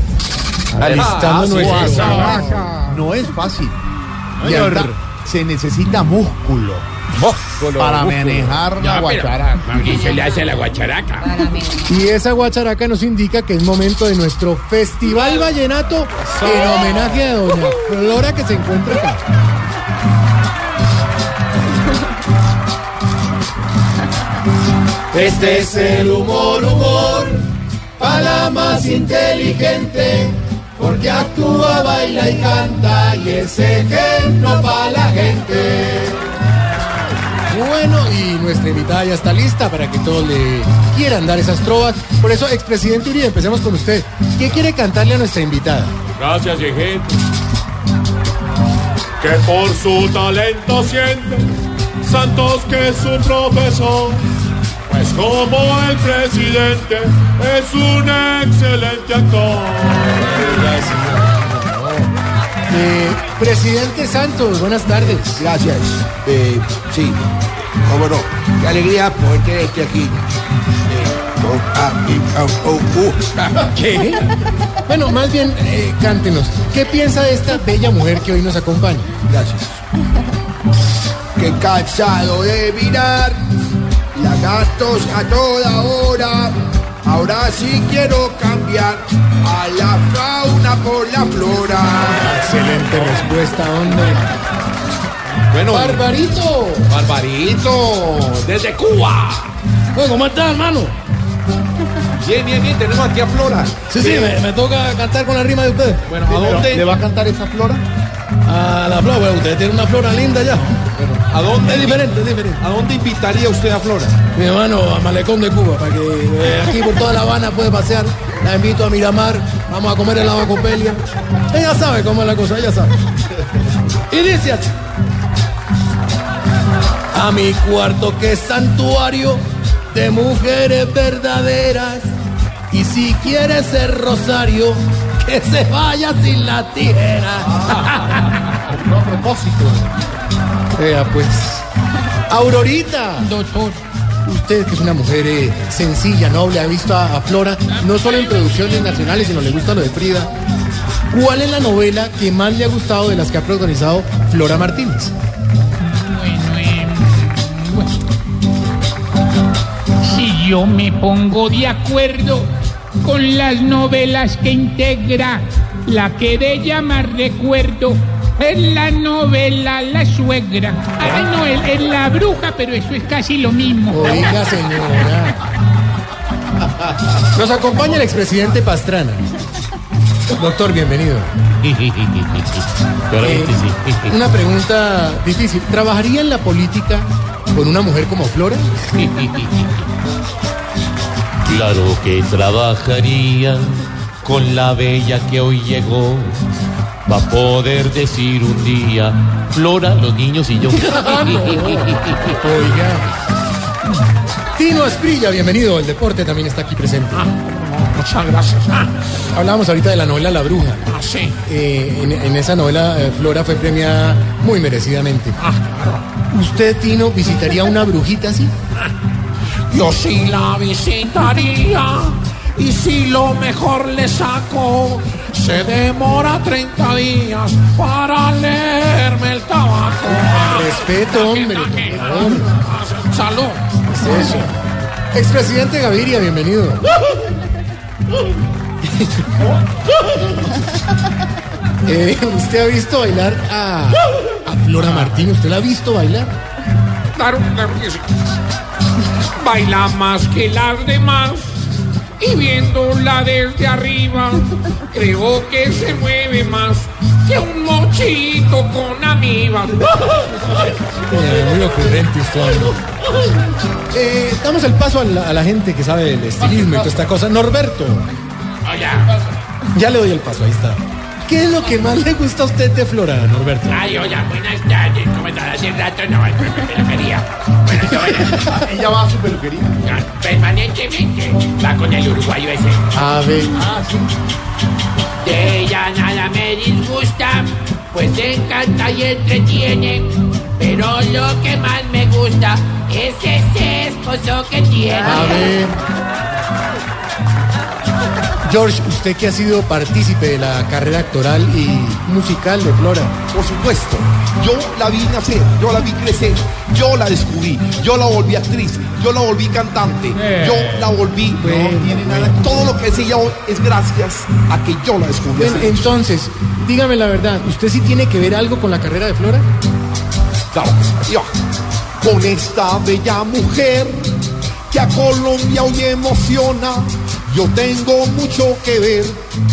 Alistando nuestro- guasabaca. No es fácil. Y. se necesita músculo para manejar la guacharaca. Mauricio le hace la guacharaca. Y esa guacharaca nos indica que es momento de nuestro Festival Vallenato en homenaje a doña Flora que se encuentra acá. Este es el humor, humor, para la más inteligente, porque actúa, baila y canta y es ejemplo para la gente. Bueno, y nuestra invitada ya está lista para que todos le quieran dar esas trovas. Por eso, expresidente Uribe, empecemos con usted. ¿Qué quiere cantarle a nuestra invitada? Gracias, viejito. Que por su talento siente Santos que es un profesor. Pues como el presidente es un excelente actor. Eh, presidente Santos, buenas tardes. Gracias. Eh, sí, cómo no. Qué alegría poder tenerte aquí. Eh. (laughs) ¿Qué? Bueno, más bien, eh, cántenos. ¿Qué piensa de esta bella mujer que hoy nos acompaña? Gracias. Que cansado de mirar lagartos a toda hora. Ahora sí quiero cambiar a la fauna por la flora. Excelente respuesta, hombre. Bueno, Barbarito. Barbarito, desde Cuba. Bueno, ¿cómo estás, hermano? Bien, bien, bien, tenemos aquí a Flora. Sí, sí, me, me toca cantar con la rima de ustedes. Bueno, ¿a dónde? ¿Le va a cantar esa Flora? A la flor, bueno, ustedes tienen una flora linda ya. ¿A dónde? Es diferente, es diferente. ¿A dónde invitaría usted a Flora? Mi hermano, a Malecón de Cuba, para que eh, aquí por toda La Habana puede pasear. La invito a Miramar, vamos a comer helado Copelia. Ella sabe cómo es la cosa, ella sabe. Y dice así. A mi cuarto que es santuario de mujeres verdaderas. Y si quiere ser rosario, que se vaya sin la tijera. (laughs) A propósito. Vea pues. Aurorita. Doctor. Usted que es una mujer eh, sencilla, noble, ha visto a, a Flora no solo en producciones nacionales, sino le gusta lo de Frida. ¿Cuál es la novela que más le ha gustado de las que ha protagonizado Flora Martínez? Yo me pongo de acuerdo con las novelas que integra la que de llamar recuerdo es la novela La Suegra. Ay, no, es, es La Bruja, pero eso es casi lo mismo. Oiga, señora. Nos acompaña el expresidente Pastrana. Doctor, bienvenido. Eh, una pregunta difícil. ¿Trabajaría en la política con una mujer como Flora? (laughs) Claro que trabajaría con la bella que hoy llegó. Va a poder decir un día, Flora, los niños y yo. (laughs) Oiga. Tino Esprilla, bienvenido. El deporte también está aquí presente. Muchas gracias. Hablábamos ahorita de la novela La Bruja. Ah, sí. Eh, en, en esa novela, eh, Flora fue premiada muy merecidamente. ¿Usted, Tino, visitaría una brujita así? Yo sí la visitaría y si lo mejor le saco, se demora 30 días para leerme el tabaco. Respeto, hombre, por favor. Salud. ¿Qué es eso? Expresidente Gaviria, bienvenido. (laughs) Eh, ¿Usted ha visto bailar a, a Flora Martín? ¿Usted la ha visto bailar? Baila más que las demás. Y viéndola desde arriba, creo que se mueve más que un mochito con amibas. Eh, muy ocurrente. Eh, damos el paso a la, a la gente que sabe el estilismo y toda esta cosa. Norberto. Ya le doy el paso, ahí está. ¿Qué es lo que más le gusta a usted de Flora, Norberto? Ay, hola, buenas tardes. ¿Cómo estás? Hace rato no voy a mi peluquería. Bueno, yo voy a... ¿Ella va a su peluquería? Permanentemente. Va con el uruguayo ese. A ver. Ah, De ella nada me disgusta, pues encanta y entretiene. Pero lo que más me gusta es ese esposo que tiene. A ver. George, usted que ha sido partícipe de la carrera actoral y musical de Flora. Por supuesto, yo la vi nacer, yo la vi crecer, yo la descubrí, yo la volví actriz, yo la volví cantante, Eh. yo la volví. no tiene nada. Todo lo que es ella hoy es gracias a que yo la descubrí. Entonces, dígame la verdad, ¿usted sí tiene que ver algo con la carrera de Flora? Claro. Yo, con esta bella mujer que a Colombia hoy emociona. Yo tengo mucho que ver,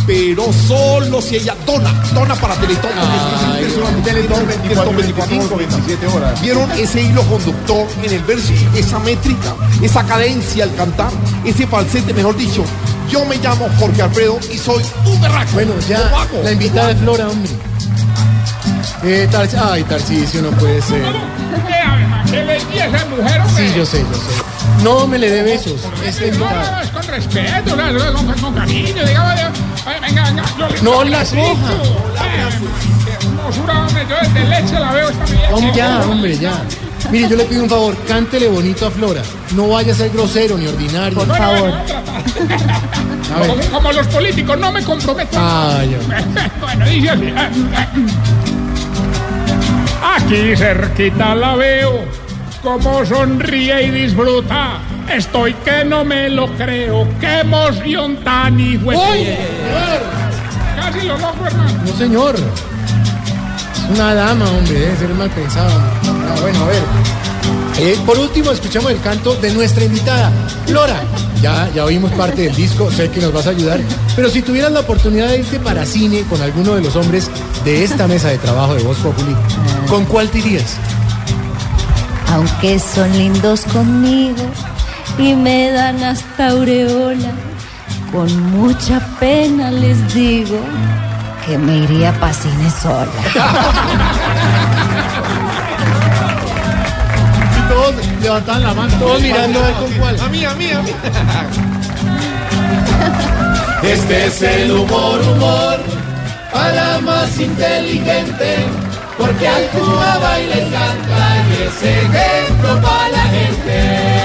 pero solo si ella dona, dona para Teletón. es impresionante. Teletón 24, 25, 27 horas. ¿Vieron ese hilo conductor en el verso? Esa métrica, esa cadencia al cantar, ese falsete, mejor dicho. Yo me llamo Jorge Alfredo y soy un berraco. Bueno, ya, la invitada de Flora, hombre. Eh, Tar- Ay, Tarcisio, no puede ser. ¿Qué le di a esa mujer, hombre? Sí, yo sé, yo sé. No me le dé besos. Es la No, no, es con respeto, o sea, es con, con cariño, digamos. Venga, venga, yo le- No yo la. Eh, Hermosura, hombre, yo desde leche la veo esta mañana. Hombre, ya, hombre, ya. Mire, yo le pido un favor, cántele bonito a Flora. No vaya a ser grosero ni ordinario. Por favor. (laughs) A ver. Como, como los políticos, no me comprometo. Ay, (laughs) bueno, dice así. Aquí cerquita la veo, como sonríe y disfruta. Estoy que no me lo creo, qué emoción tan hijo. ¡Oye! Casi lo loco, hermano. No, señor. Es una dama, hombre, debe ser mal pensado. Ah, bueno, a ver. Eh, por último, escuchamos el canto de nuestra invitada, Flora. Ya, ya oímos parte del disco, sé que nos vas a ayudar. Pero si tuvieras la oportunidad de irte para cine con alguno de los hombres de esta mesa de trabajo de Voz Populi, ¿con cuál te irías? Aunque son lindos conmigo y me dan hasta aureola, con mucha pena les digo que me iría pa' cine sola. Y todos levantaban la mano, todos mirando a ver con cuál. A mí, a mí, a mí. Este es el humor, humor, a la más inteligente, porque al Cuba baila y canta y es ejemplo para la gente.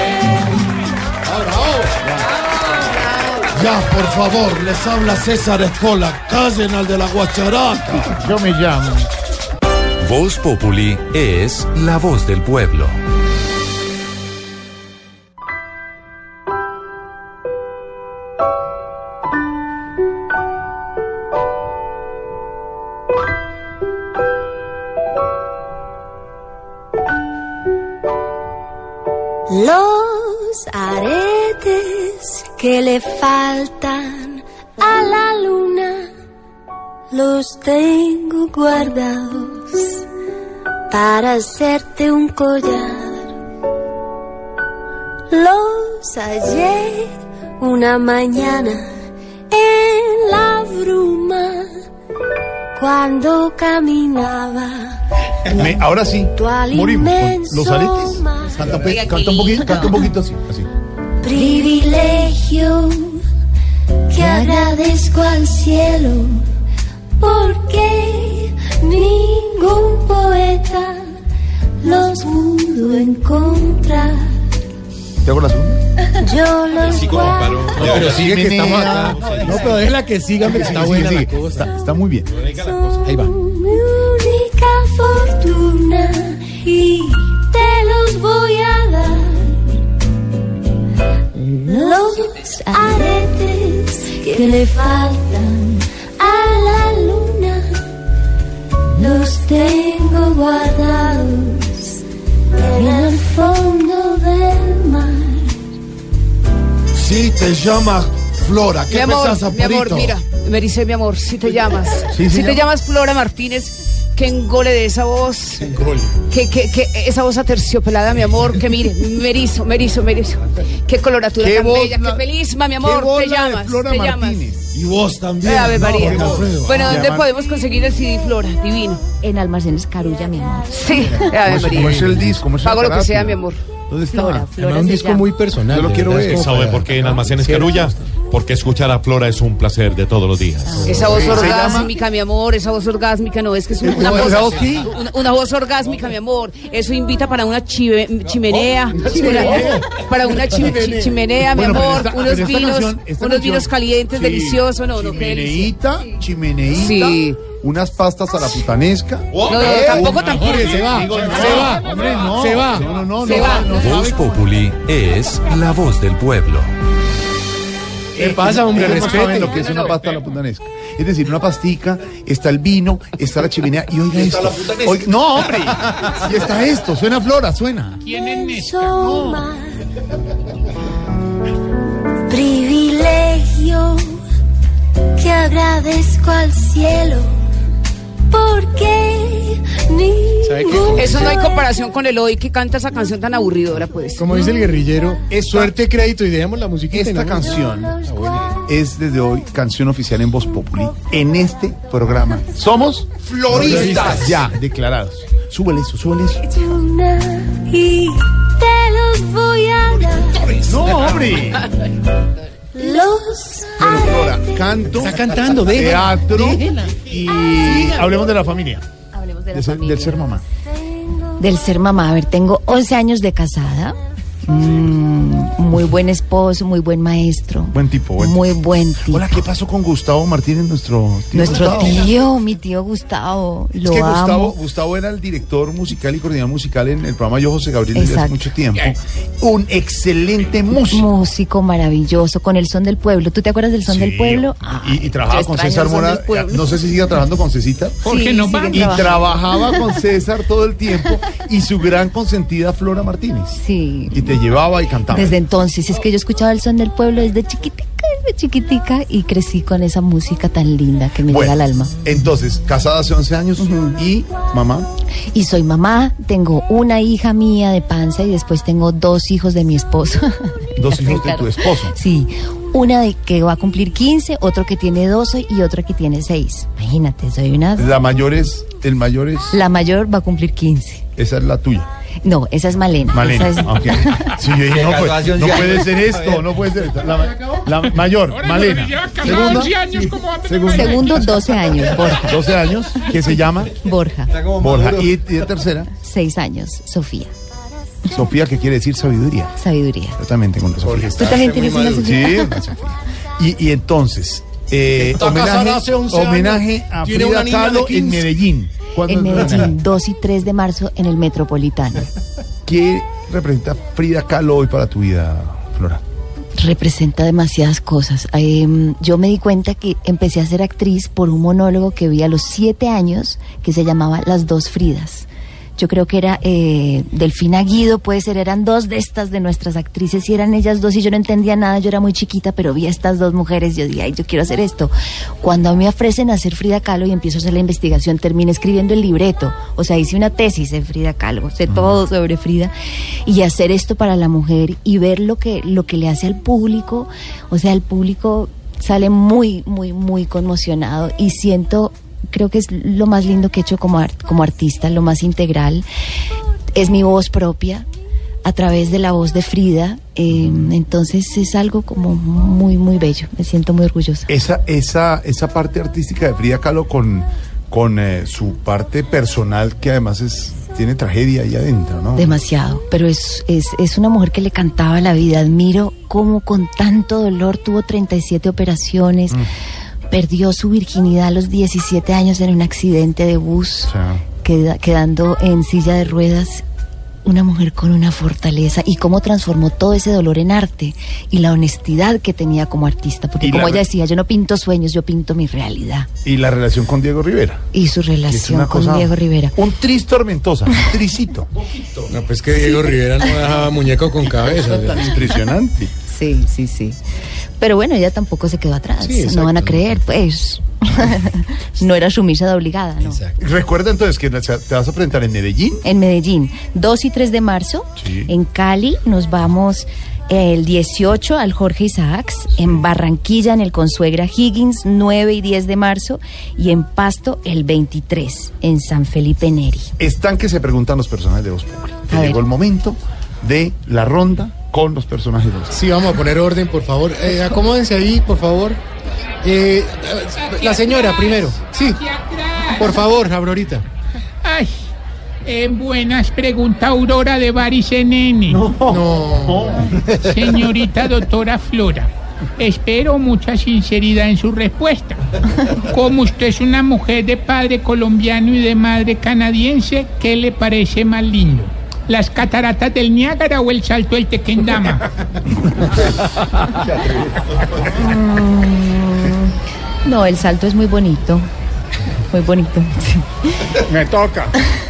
Ya, por favor, les habla César Escola. Callen al de la guacharaca. Yo me llamo. Voz Populi es la voz del pueblo. Para hacerte un collar. Los hallé una mañana en la bruma cuando caminaba. Me- ahora sí, morimos con los aretes. Canta, canta un poquito, canta un poquito así, así. Privilegio que agradezco al cielo porque ningún poeta los pudo encontrar. ¿Te hago la segunda? Yo los guardo. No, pero sigue que estamos acá. No, pero déjela que siga, que está buena la cosa. Está, está muy bien. Ahí va. mi única fortuna y te los voy a dar. Los aretes que le faltan a la luna los tengo guardados en el fondo del mar. Si te llamas Flora, ¿qué Mi amor, pensás, mi amor, mira, me dice mi amor, si te llamas, Sí, si te llamas Flora Martínez, que engole de esa voz, que, que, que esa voz aterciopelada, mi amor, que mire, merizo, merizo, merizo, qué coloratura Qué tan voz bella, la- qué felisma, mi amor, te llamas, Flora te llamas. Y vos también. Ave No, María. Alfredo. Bueno, ¿dónde Llama- podemos conseguir el CD Flora? Divino. En Almacenes Carulla, mi amor. Sí, ¿Cómo Ave María. cómo es el disco? ¿Cómo es el Pago lo que sea, mi amor. ¿Dónde está? Flora, Flora Además, un disco llama. muy personal. Yo lo quiero ver. es como ¿Sabe para- por qué en Almacenes. Carulla? Porque escuchar a Flora es un placer de todos los días. Esa voz orgásmica, mi amor, esa voz orgásmica, no, es que es una, voz, una, una voz orgásmica, mi amor. Eso invita para una chive- chimenea, una- para una chi- chi- chimenea, mi Bueno, amor, esta- unos vinos, canción- unos vinos calientes, Sí. deliciosos, no, no, qué chimeneíta, Sí. Unas pastas a la putanesca. No, no, tampoco, tampoco. Se va, Digo, no, se va, hombre, no. se va. No, no, no, Se no, va. no, Voz. Populi es la voz del pueblo. ¿Qué pasa, hombre? Ellos no saben Respete. lo que es una pasta a la putanesca. Es decir, una pastica, está el vino, está la chimenea y oiga esto. Oiga- no, hombre. Y está esto, suena Flora, suena. ¿Quién es Nesca? Privilegio que agradezco al cielo ¿Sabe ningún qué? (laughs) Eso no hay comparación con el hoy que canta esa canción tan aburridora, pues. Como dice el guerrillero, es suerte, crédito y dejemos la musiquita. Esta canción es desde hoy canción oficial en Voz Populi. En este programa somos floristas ya declarados. Súbele eso, súbele eso. fortuna y te los voy a dar. No, hombre. Los Bueno, Flora, canto, Está cantando, déjela, teatro déjela. y hablemos de la familia, de la de ser, familia. del ser mamá. Del ser mamá. A ver, tengo 11 años de casada. Mm, muy buen esposo, muy buen maestro. Buen tipo, buen Muy buen tipo. Hola, ¿qué pasó con Gustavo Martínez, nuestro tío? Nuestro Gustavo? tío, mi tío Gustavo. Es Lo que amo. Gustavo, Gustavo era el director musical y coordinador musical en el programa Yo José Gabriel desde hace mucho tiempo. Un excelente músico. Músico maravilloso, con el son del pueblo. ¿Tú te acuerdas del son del pueblo? Y, y trabajaba con César Mora. No sé si sigue trabajando con Cecita. Jorge, Sí, vamos. Y trabajaba con (laughs) César todo el tiempo y su gran consentida Flora Martínez. Sí. Y te llevaba y cantaba. Desde entonces, es que yo escuchaba el son del pueblo desde chiquitica, desde chiquitica y crecí con esa música tan linda que me Bueno, llega al alma. Entonces, casada hace 11 años y mamá. Y soy mamá, tengo una hija mía de panza y después tengo dos hijos de mi esposo. (laughs) Dos hijos de tu esposo. Sí, una de que va a cumplir 15, otro que tiene 12 y otro que tiene 6. Imagínate, soy una... La mayor es, el mayor es, La mayor va a cumplir 15. esa es la tuya. No, esa es Malena. Malena. Esa es- ok. Sí, yo dije, Qué (laughs) no, puede, graduación no puede ser esto, no puede ser esto. La, la mayor, Ahora, Malena. lleva Segunda, 11 años, ¿cómo va a tener Segundo, 12 años, Borja. 12 años, que se llama Borja. Borja. Y, y de tercera, 6 años, Sofía. Sofía, que quiere decir sabiduría. Sabiduría. Yo también tengo una Sofía. ¿Tú también tienes una Sofía? Sí, una Sofía. Y, y entonces, eh, homenaje, hace 11 años. homenaje a Tiene Frida Kahlo en 15. Medellín. ¿Cuándo En? Medellín, 2 y 3 de marzo en el Metropolitano. (laughs) ¿Qué representa Frida Kahlo hoy para tu vida, Flora? representa demasiadas cosas. Em, yo me di cuenta que empecé a ser actriz por un monólogo que vi a los siete años que se llamaba Las dos Fridas. Yo creo que era eh, Delfina Guido, puede ser, eran dos de estas de nuestras actrices y eran ellas dos y yo no entendía nada, yo era muy chiquita, pero vi a estas dos mujeres, yo dije, ay, yo quiero hacer esto. Cuando a mí me ofrecen hacer Frida Kahlo y empiezo a hacer la investigación, terminé escribiendo el libreto, o sea, hice una tesis de Frida Kahlo, sé todo sobre Frida y hacer esto para la mujer y ver lo que, lo que le hace al público, o sea, el público sale muy, muy, muy conmocionado y siento, creo que es lo más lindo que he hecho como, art- como artista, lo más integral, es mi voz propia a través de la voz de Frida, eh, entonces es algo como muy, muy bello, me siento muy orgullosa. Esa, esa, esa parte artística de Frida Kahlo con, con eh, su parte personal que además es tiene tragedia ahí adentro, ¿no? Demasiado, pero es, es, es una mujer que le cantaba la vida. Admiro cómo con tanto dolor tuvo 37 operaciones, perdió su virginidad a los 17 años en un accidente de bus, queda- quedando en silla de ruedas. Una mujer con una fortaleza y cómo transformó todo ese dolor en arte y la honestidad que tenía como artista. Porque como ella decía, yo no pinto sueños, yo pinto mi realidad. Y la relación con Diego Rivera. Y su relación con Diego Rivera. Un tris tormentosa, un tricito. No, pues que Diego Rivera no dejaba muñeco con cabeza. Tan impresionante. Sí, sí, sí. Pero bueno, ella tampoco se quedó atrás. Sí, no van a creer, pues. (laughs) no era sumisa de obligada, ¿no? Recuerda entonces que te vas a presentar en Medellín. En Medellín, 2 y 3 de marzo. Sí. En Cali nos vamos el 18 al Jorge Isaacs. En Barranquilla, en el Consuegra Higgins, 9 y 10 de marzo. Y en Pasto, el 23, en San Felipe Neri. Están que se preguntan los personajes de Voz llegó el momento de la ronda con los personajes de. Sí, vamos a poner orden, por favor. Eh, acomódense ahí, por favor. Eh, la señora primero. Sí. Por favor, Aurorita. Ay, eh, buenas, pregunta Aurora de Baricenene. No. Señorita doctora Flora, espero mucha sinceridad en su respuesta. Como usted es una mujer de padre colombiano y de madre canadiense, ¿qué le parece más lindo? ¿Las cataratas del Niágara o el salto del Tequendama? (laughs) Mm, no, el salto es muy bonito. Muy bonito. Me toca.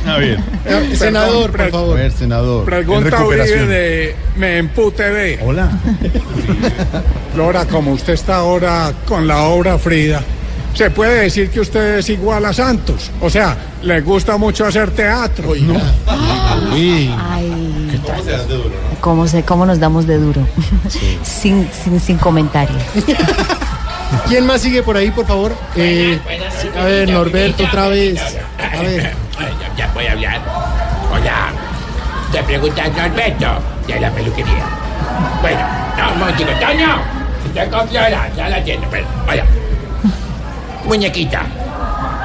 A ver. Eh, senador, por favor. A ver, senador. en Pregunta Uribe de Mempu TV. Hola. Flora, como usted está ahora con la obra Frida, ¿se puede decir que usted es igual a Santos? O sea, le gusta mucho hacer teatro. Uy. Ay, ¿cómo, se, cómo nos damos de duro? (laughs) sin, sin, sin comentario. (laughs) ¿Quién más sigue por ahí, por favor? Eh, a ver, Norberto, otra vez. A ver. Ya, ya voy a hablar. Hola. Te preguntas Norberto de la peluquería. Bueno, no, un momentico. Toño, estoy con Flora, ya la atiendo. Pero, vaya. Muñequita,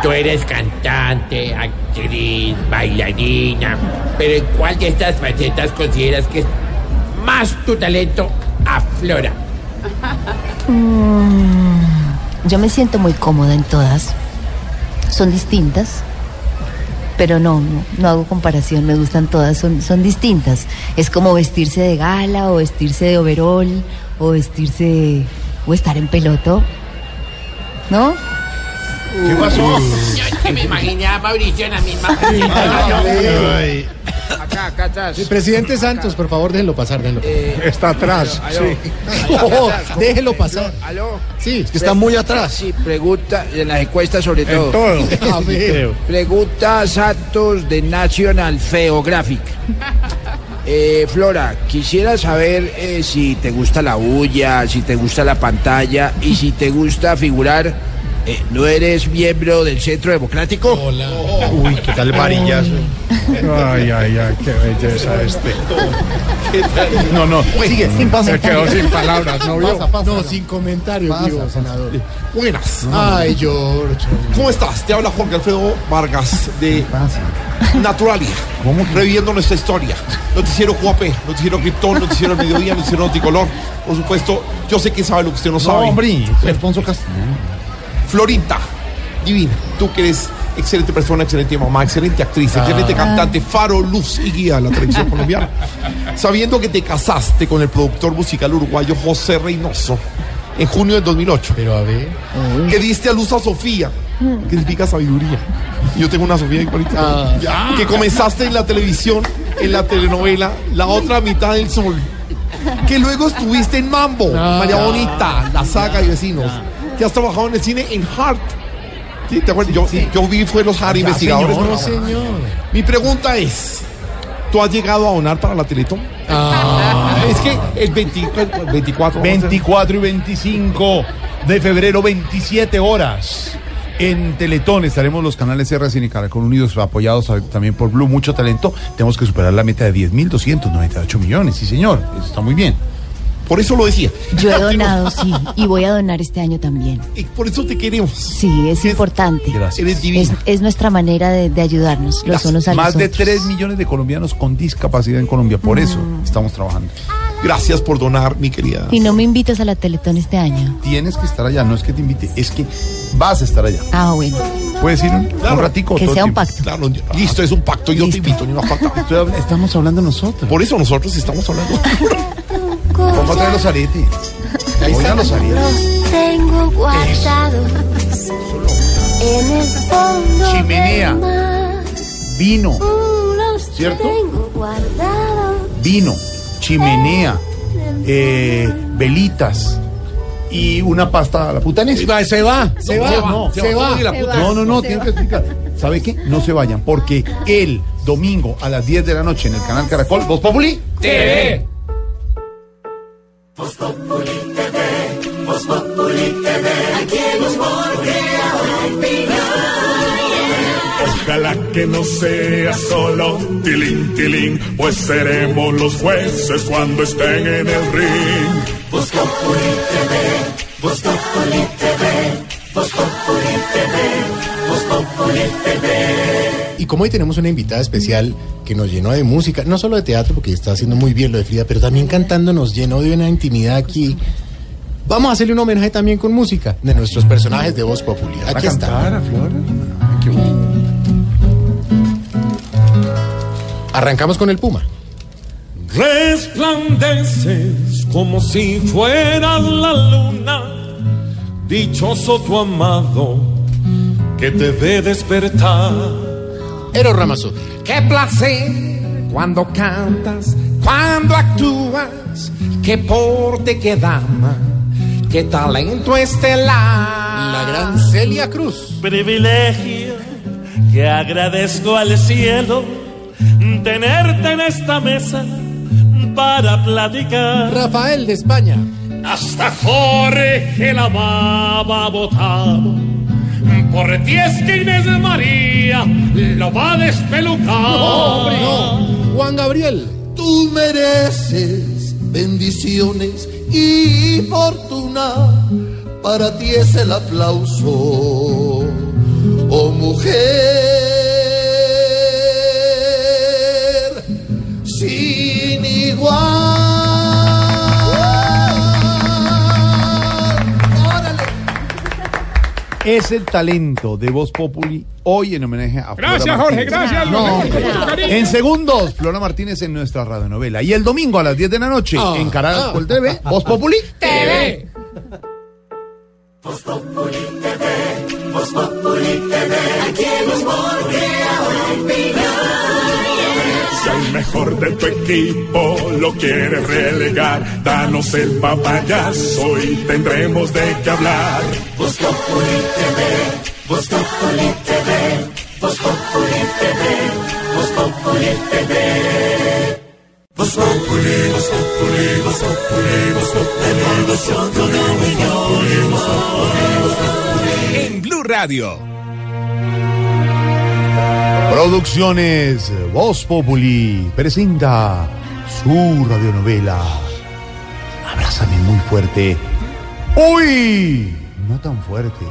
tú eres cantante, actriz, bailarina. Pero ¿en cuál de estas facetas consideras que es más tu talento aflora? Mm, yo me siento muy cómoda en todas. Son distintas. Pero no, no, no hago comparación, me gustan todas, son, son distintas. Es como vestirse de gala o vestirse de overol o vestirse o estar en peloto. ¿No? ¿Qué pasó? Yo que me imaginé a Mauricio en la misma Ay. Acá, acá atrás. El presidente Santos, por favor, déjenlo pasar. Déjenlo. Está atrás. Aló. (laughs) Oh, déjelo pasar. ¿Aló? Sí, Es que está muy atrás. Sí, pregunta, en las encuestas sobre todo. todo. (laughs) A ver. Pregunta Santos de National Geographic. (laughs) Eh, Flora, quisiera saber eh, si te gusta la bulla, si te gusta la pantalla y si te gusta figurar. Eh, ¿No eres miembro del Centro Democrático? Hola. Uy, ¿qué tal varillazo? Ay, ay, ay, qué belleza este. No, no. Sigue. Se quedó sin palabras, ¿no vio? No, sin comentarios, digo, senador. Buenas. Ay, George. ¿Cómo estás? Te habla Jorge Alfredo Vargas de Naturalia. Reviviendo nuestra historia. Noticiero Cuapé, Noticiero Criptón, Noticiero Mediodía, Noticiero Noticolor. Por supuesto, yo sé que sabe lo que usted no No, sabe. hombre. Alfonso Castellano. Florita, divina. Tú que eres excelente persona, excelente mamá, excelente actriz, excelente cantante, faro, luz y guía de la televisión (laughs) colombiana. Sabiendo que te casaste con el productor musical uruguayo José Reynoso en junio del 2008. Pero a ver. Que diste a luz a Sofía, que significa sabiduría. Yo tengo una Sofía igualita. Ah. Que comenzaste en la televisión, en la telenovela, La otra mitad del sol. Que luego estuviste en Mambo, Ah. María Bonita, La Saga y Vecinos. Que has trabajado en el cine en Heart. ¿Sí? ¿Te acuerdas? Yo, yo vi fue los Heart Ya, investigadores. señor, ¿no? señor. Mi pregunta es, ¿tú has llegado a donar para la Teletón? Ah. Es que el 24, 24 24 y 25 de febrero, 27 horas. En Teletón estaremos los canales R y Caracol Unidos apoyados también por Blue. Mucho talento. Tenemos que superar la meta de 10.298 millones. Sí, señor. Eso está muy bien. Por eso lo decía. Yo he (laughs) donado, sí, y voy a donar este año también. Y por eso te queremos. Sí, es importante. Gracias. Eres Es, divina. es nuestra manera de, de ayudarnos los unos a los Más de otros. 3 millones de colombianos con discapacidad en Colombia. Por eso Mm. estamos trabajando. Gracias por donar, mi querida. Y no me invitas a la Teletón este año. Tienes que estar allá. No es que te invite, es que vas a estar allá. Ah, bueno. Puedes ir un, un ratico. Que todo sea un pacto. Claro, listo, es un pacto. Yo te invito, ni una falta. Estamos hablando nosotros. Por eso nosotros estamos hablando. (laughs) Vamos a traer los aretes. Ahí Oigan están los aretes. Los tengo guardados en el fondo Chimenea. del mar. Vino, Los ¿Cierto? tengo guardados. vino, chimenea, eh, velitas y una pasta a la putanesca. Se va, se va, no, se va. No, no, no, tienen que explicar. ¿Sabe qué? No se vayan, porque el domingo a las 10 de la noche en el canal Caracol, Voz Populi. TV. Ojalá que no sea solo tilín, tilín, pues seremos los jueces cuando estén en el ring. Voz Populi TV. Voz Populi TV. Voz Populi TV. Voz Populi TV. Y como hoy tenemos una invitada especial que nos llenó de música, no solo de teatro, porque está haciendo muy bien lo de Frida, pero también cantando nos llenó de una intimidad aquí. Vamos a hacerle un homenaje también con música de nuestros personajes de Voz Populi. Aquí está. Arrancamos con el Puma. Resplandeces como si fueras la luna, dichoso tu amado que te ve despertar. Eros Ramazotti. Qué placer cuando cantas, cuando actúas, qué porte, qué dama, qué talento estelar. La gran Celia Cruz. Privilegio que agradezco al cielo tenerte en esta mesa para platicar. Rafael de España. Hasta Jorge la baba votado. Por ti es que Inés María lo va a despelucar. No, hombre, no. Juan Gabriel. Tú mereces bendiciones y fortuna. Para ti es el aplauso, oh mujer, sin Es el talento de Voz Populi hoy en homenaje a Flora Gracias, Jorge, gracias. No, en segundos, Flora Martínez en nuestra radionovela. Y el domingo a las 10 de la noche Ah. en Caracol TV, Voz Populi. TV. Voz Populi TV, Voz Populi TV, aquí al mejor de tu equipo lo quieres relegar, danos el papayazo y tendremos de qué hablar. Voz Populi TV, Voz Populi TV, Voz Populi TV, Voz Populi TV. Voz Populi, Voz Populi, Voz Populi, Voz Populi, Voz Populi, Voz Populi. En Blue Radio. Producciones Voz Populi presenta su radionovela. Abrázame muy fuerte. Uy, no tan fuerte.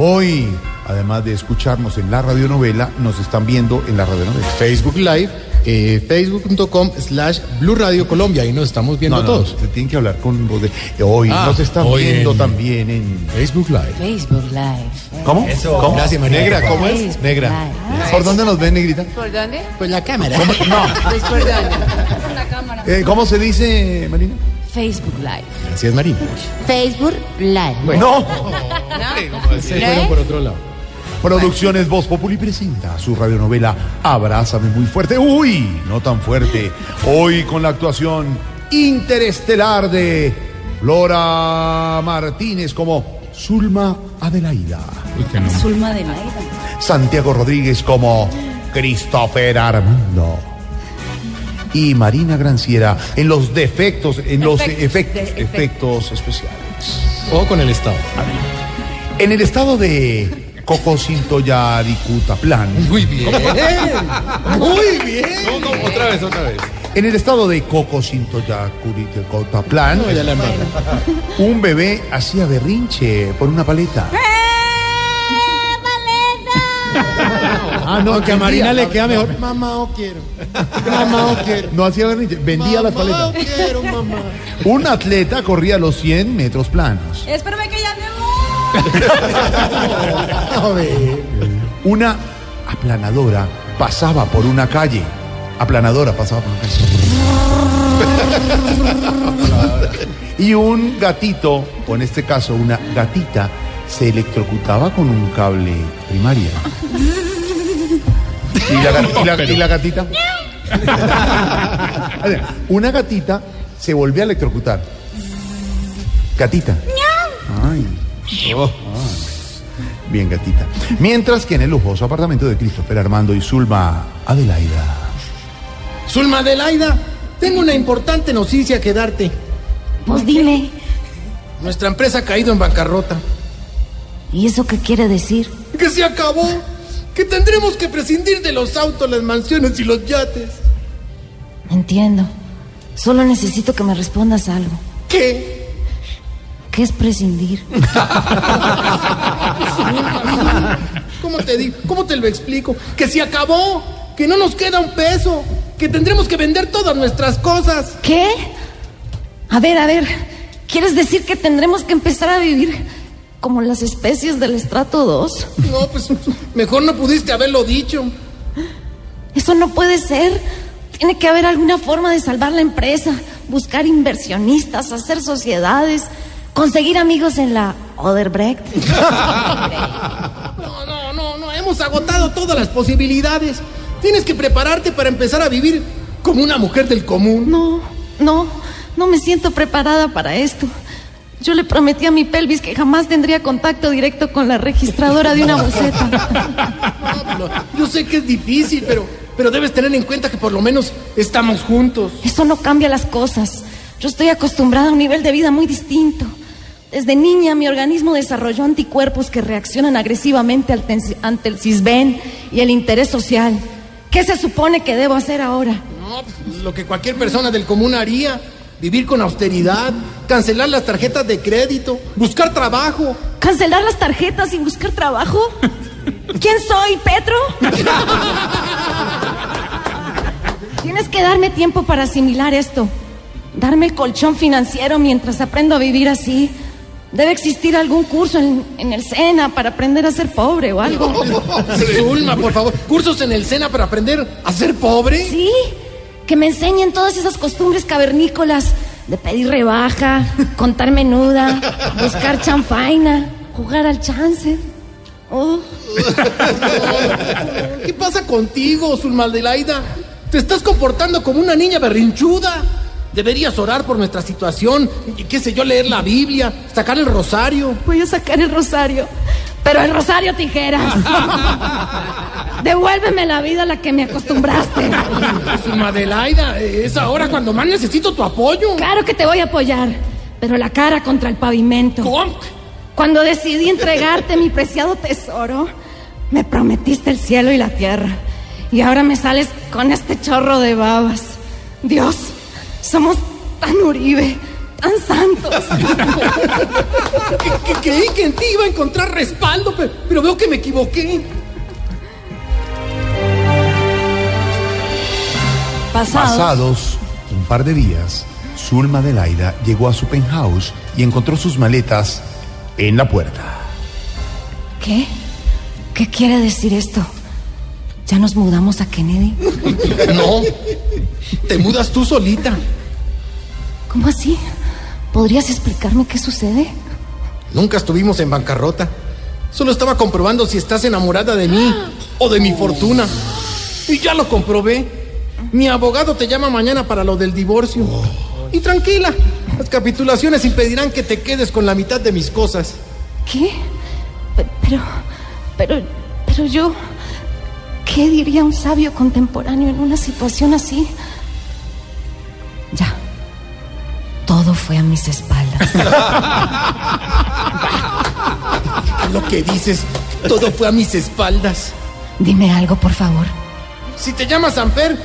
Hoy, además de escucharnos en la radionovela, nos están viendo en la radionovela. Facebook Live, eh, facebook.com slash Blue Radio Colombia. Ahí nos estamos viendo No, no, todos. se tienen que hablar con de... Hoy Ah, nos están hoy viendo en- también en... Facebook Live. Facebook Live. ¿Cómo? ¿Cómo? Gracias, María. Negra, ¿cómo es? Facebook Negra. Live. ¿Por dónde nos ven, Negrita? ¿Por dónde? Pues la cámara. (laughs) No. Pues por dónde. Eh, ¿Cómo se dice, Marina? Facebook Live. Gracias, Marina. Facebook Live. No. Se fueron por otro lado. Producciones Voz Populi presenta su radionovela Abrázame muy fuerte. Uy, no tan fuerte. Hoy con la actuación interestelar de Flora Martínez como Zulma Adelaida. Zulma de Laida. Santiago Rodríguez como Christopher Armando. Y Marina Granciera en los defectos, en los Efectos, efectos, de- efectos especiales. Ojo con el Estado. En el estado de Cocosintoyaricutaplán. Muy bien. Muy bien. otra vez, otra vez. En el estado de Cocosintoyaricutaplán, No, ya la un bebé hacía berrinche por una paleta. Ah, no, Aunque a. Marina le queda mejor. Mamá, o quiero. Mamá, o quiero. No hacía berrinche, vendía las Mamá, o paletas. quiero, mamá. Un atleta corría los 100 metros planos. Espérame que ya. (laughs) Una aplanadora pasaba por una calle. Aplanadora pasaba por una calle. (laughs) y un gatito, o en este caso una gatita, se electrocutaba con un cable primaria. (laughs) ¿Y la, gat- y la- y la gatita? una gatita se volvió a electrocutar. Gatita. Ay. Ah. Bien, gatita. Mientras que en el lujoso apartamento de Christopher Armando y Zulma Adelaida. Zulma Adelaida, tengo una importante noticia que darte. Pues dime, Nuestra empresa ha caído en bancarrota. ¿y eso qué quiere decir? Que se acabó. Que tendremos que prescindir de los autos, las mansiones y los yates. Entiendo. Solo necesito que me respondas algo. ¿Qué? ¿Qué es prescindir? (laughs) ¿Cómo te digo? ¿Cómo te lo explico? Que se acabó. Que no nos queda un peso. Que tendremos que vender todas nuestras cosas. ¿Qué? A ver, a ver. ¿Quieres decir que tendremos que empezar a vivir como las especies del estrato 2? No, pues mejor no pudiste haberlo dicho. Eso no puede ser. Tiene que haber alguna forma de salvar la empresa, buscar inversionistas, hacer sociedades, conseguir amigos en la Oderbrecht. (laughs) No, no, no, no. Hemos agotado todas las posibilidades. Tienes que prepararte para empezar a vivir como una mujer del común. No, no, no me siento preparada para esto. Yo le prometí a mi pelvis que jamás tendría contacto directo con la registradora de una boceta. (laughs) No, yo sé que es difícil, pero, pero debes tener en cuenta que por lo menos estamos juntos. Eso no cambia las cosas. Yo estoy acostumbrada a un nivel de vida muy distinto. Desde niña mi organismo desarrolló anticuerpos que reaccionan agresivamente ante el cisben y el interés social. ¿Qué se supone que debo hacer ahora? No, pues, lo que cualquier persona del común haría. Vivir con austeridad, cancelar las tarjetas de crédito, buscar trabajo. ¿Cancelar las tarjetas y buscar trabajo? ¿Quién soy, Petro? Tienes que darme tiempo para asimilar esto. Darme el colchón financiero mientras aprendo a vivir así. Debe existir algún curso en, en el SENA para aprender a ser pobre o algo. (laughs) Zulma, por favor, cursos en el SENA para aprender a ser pobre. Sí, que me enseñen todas esas costumbres cavernícolas de pedir rebaja, (laughs) contar menuda, buscar chanfaina, jugar al chance. Oh. (laughs) ¿Qué pasa contigo, Zulmaldelaida? Te estás comportando como una niña berrinchuda. Deberías orar por nuestra situación y qué sé yo, leer la Biblia, sacar el rosario. Voy a sacar el rosario, pero el rosario tijeras. (laughs) Devuélveme la vida a la que me acostumbraste. Zulmaldelaida, es ahora cuando más necesito tu apoyo. Claro que te voy a apoyar, pero la cara contra el pavimento. Cuando decidí entregarte mi preciado tesoro, me prometiste el cielo y la tierra. Y ahora me sales con este chorro de babas. Dios, somos tan Uribe, tan santos. Que- que creí que en ti iba a encontrar respaldo, pero, pero veo que me equivoqué. Pasados un par de días, Zulma Adelaida llegó a su penthouse y encontró sus maletas en la puerta. ¿Qué? ¿Qué quiere decir esto? ¿Ya nos mudamos a Kennedy? No, te mudas tú solita. ¿Cómo así? ¿Podrías explicarme qué sucede? Nunca estuvimos en bancarrota. Solo estaba comprobando si estás enamorada de mí o de mi fortuna. Y ya lo comprobé. Mi abogado te llama mañana para lo del divorcio. Y tranquila, las capitulaciones impedirán que te quedes con la mitad de mis cosas. ¿Qué? Pe- Pero, pero, pero yo, ¿qué diría un sabio contemporáneo en una situación así? Ya, fue a mis espaldas. (laughs) (laughs) Lo que dices, todo fue a mis espaldas. Dime algo, por favor. Si te llamas Amper,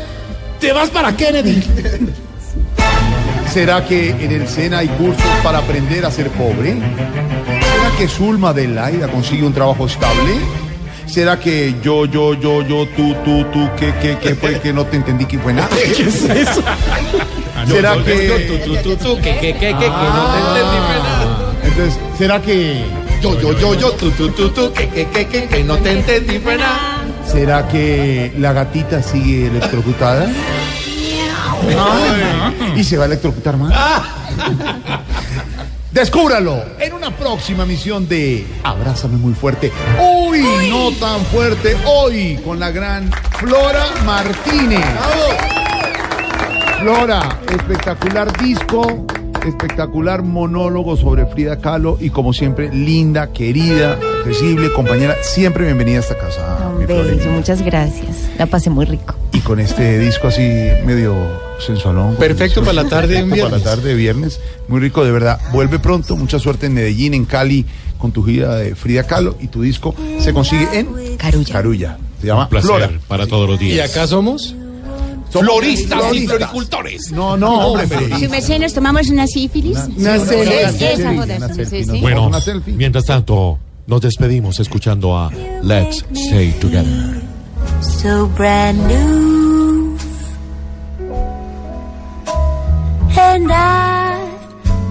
te vas para Kennedy. ¿Será que en el SENA hay cursos para aprender a ser pobre? ¿Será que Zulma Adelaida consigue un trabajo estable? ¿Será que yo, yo, yo, yo, tú, tú, tú, que, que, que fue que no te entendí que fue nada? (laughs) ¿Qué es eso? ¿Será que... que, no te nada. Entonces, ¿será que... Yo, yo, yo, yo, tú, tú, tú, tú, que, que, que, que, que no te entendí nada. ¿Será que la gatita sigue electrocutada? Y se va a electrocutar más. (laughs) Descúbralo en una próxima misión de Abrázame muy fuerte. Uy, no tan fuerte. Hoy con la gran Flora Martínez. Flora, espectacular disco, espectacular monólogo sobre Frida Kahlo y como siempre, linda, querida, accesible, compañera. Siempre bienvenida a esta casa. mi beso, muchas gracias. La pasé muy rico. Y con este disco así medio sensualón. Perfecto para la tarde de un Perfecto Para la viernes. tarde de viernes. Muy rico, de verdad. Vuelve pronto. Mucha suerte en Medellín, en Cali, con tu gira de Frida Kahlo. Y tu disco se consigue en Carulla. Carulla. Se llama Un placer Flora. para todos los días. ¿Y acá somos? Floristas y floricultores. No, no, hombre. Su merced, nos tomamos una sífilis. Una selfie. Bueno, mientras tanto, nos despedimos escuchando a Let's Stay Together. so brand new. And I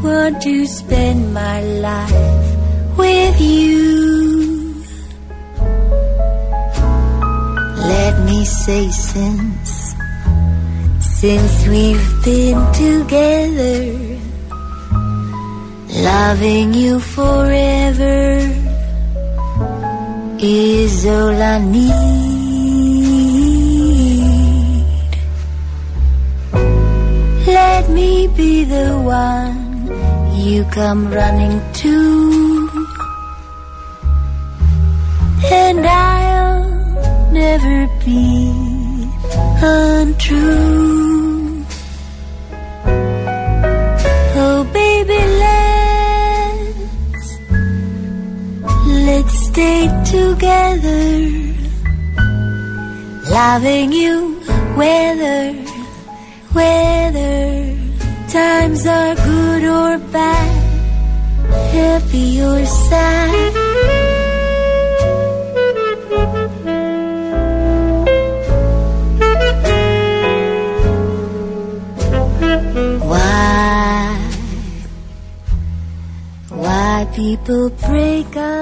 want to spend my life with you. Let me say since, since we've been together, loving you forever is all I need. Let me be the one you come running to, and I'll never be untrue. Let's stay together, loving you, whether whether times are good or bad, happy or sad. Why, why people break up?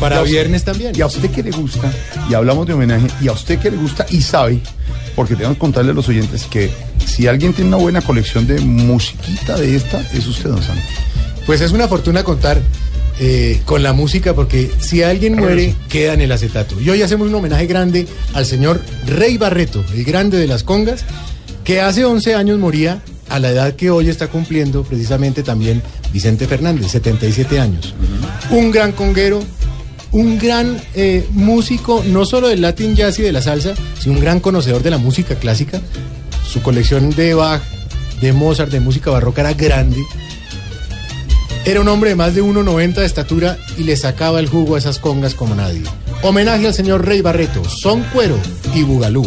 Para viernes también. Y a usted que le gusta, y hablamos de homenaje, y a usted que le gusta y sabe, porque tengo que contarle a los oyentes que si alguien tiene una buena colección de musiquita de esta, es usted, don Santi. Pues es una fortuna contar eh, con la música, porque si alguien muere, queda en el acetato. Y hoy hacemos un homenaje grande al señor Rey Barreto, el grande de las congas, que hace 11 años moría a la edad que hoy está cumpliendo precisamente también Vicente Fernández, 77 años. Un gran conguero, un gran eh, músico, no solo del Latin Jazz y de la salsa, sino un gran conocedor de la música clásica. Su colección de Bach, de Mozart, de música barroca era grande. Era un hombre de más de 1,90 de estatura y le sacaba el jugo a esas congas como nadie. Homenaje al señor Rey Barreto, Son Cuero y Bugalú.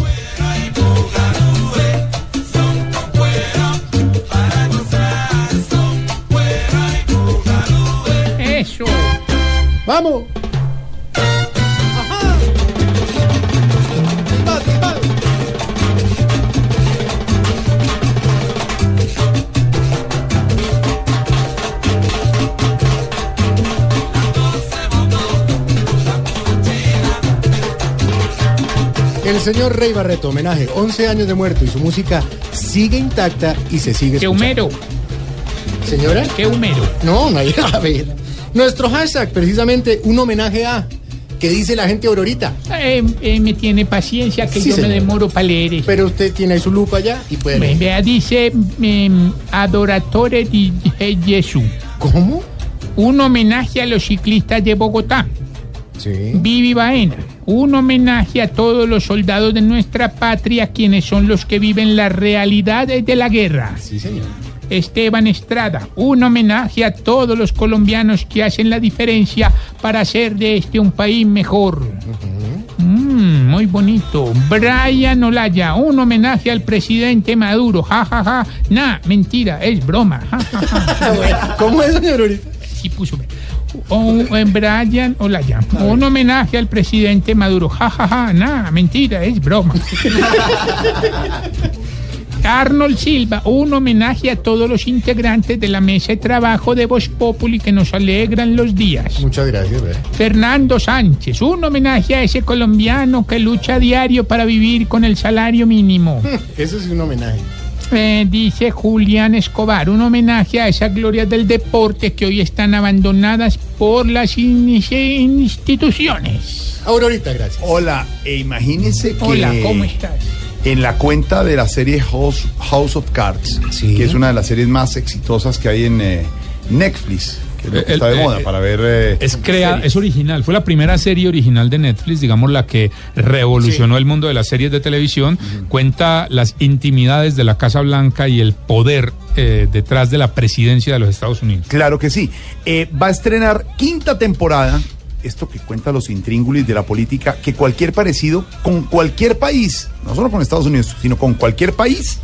Eso. ¡Vamos! Señor Rey Barreto, homenaje, 11 años de muerto y su música sigue intacta y se sigue ¡Qué escuchando. humero! ¿Señora? ¡Qué humero! No, no hay a ver. Nuestro hashtag, precisamente, un homenaje a. ¿Qué dice la gente Aurorita? Eh, eh, me tiene paciencia que Sí, yo me demoro para leer eso. Pero usted tiene ahí su lupa ya y puede leer. Vea, dice em, Adoratore di Gesù. ¿Cómo? Un homenaje a los ciclistas de Bogotá. Sí. Vivi Baena. Un homenaje a todos los soldados de nuestra patria, quienes son los que viven las realidades de la guerra. Sí, señor. Esteban Estrada, un homenaje a todos los colombianos que hacen la diferencia para hacer de este un país mejor. Mm, muy bonito. Brian Olaya, un homenaje al presidente Maduro. Ja, ja, ja. Nah, mentira, es broma. Ja, ja, ja. (laughs) ¿Cómo es, señor Aurorita? Sí, puso. O, eh, Brian Olaya, un homenaje al presidente Maduro. Ja, ja, ja. Nah, mentira, es broma. (laughs) Arnold Silva, un homenaje a todos los integrantes de la mesa de trabajo de Voz Populi que nos alegran los días. Muchas gracias. Fernando Sánchez, un homenaje a ese colombiano que lucha a diario para vivir con el salario mínimo. (laughs) Eso es un homenaje. Eh, dice Julián Escobar, un homenaje a esas glorias del deporte que hoy están abandonadas por las in- instituciones. Aurorita, gracias. Hola, e imagínese que Hola, ¿cómo estás? en la cuenta de la serie House, House of Cards, que es una de las series más exitosas que hay en eh, Netflix, que es lo que El- está de eh, moda eh, para ver. eh, Es crea, es original, fue la primera serie original de Netflix, digamos la que revolucionó el mundo de las series de televisión, cuenta las intimidades de la Casa Blanca y el poder eh, detrás de la presidencia de los Estados Unidos. Claro que sí. Va a estrenar quinta temporada. Esto que cuenta los intríngulis de la política, que cualquier parecido con cualquier país, no solo con Estados Unidos, sino con cualquier país,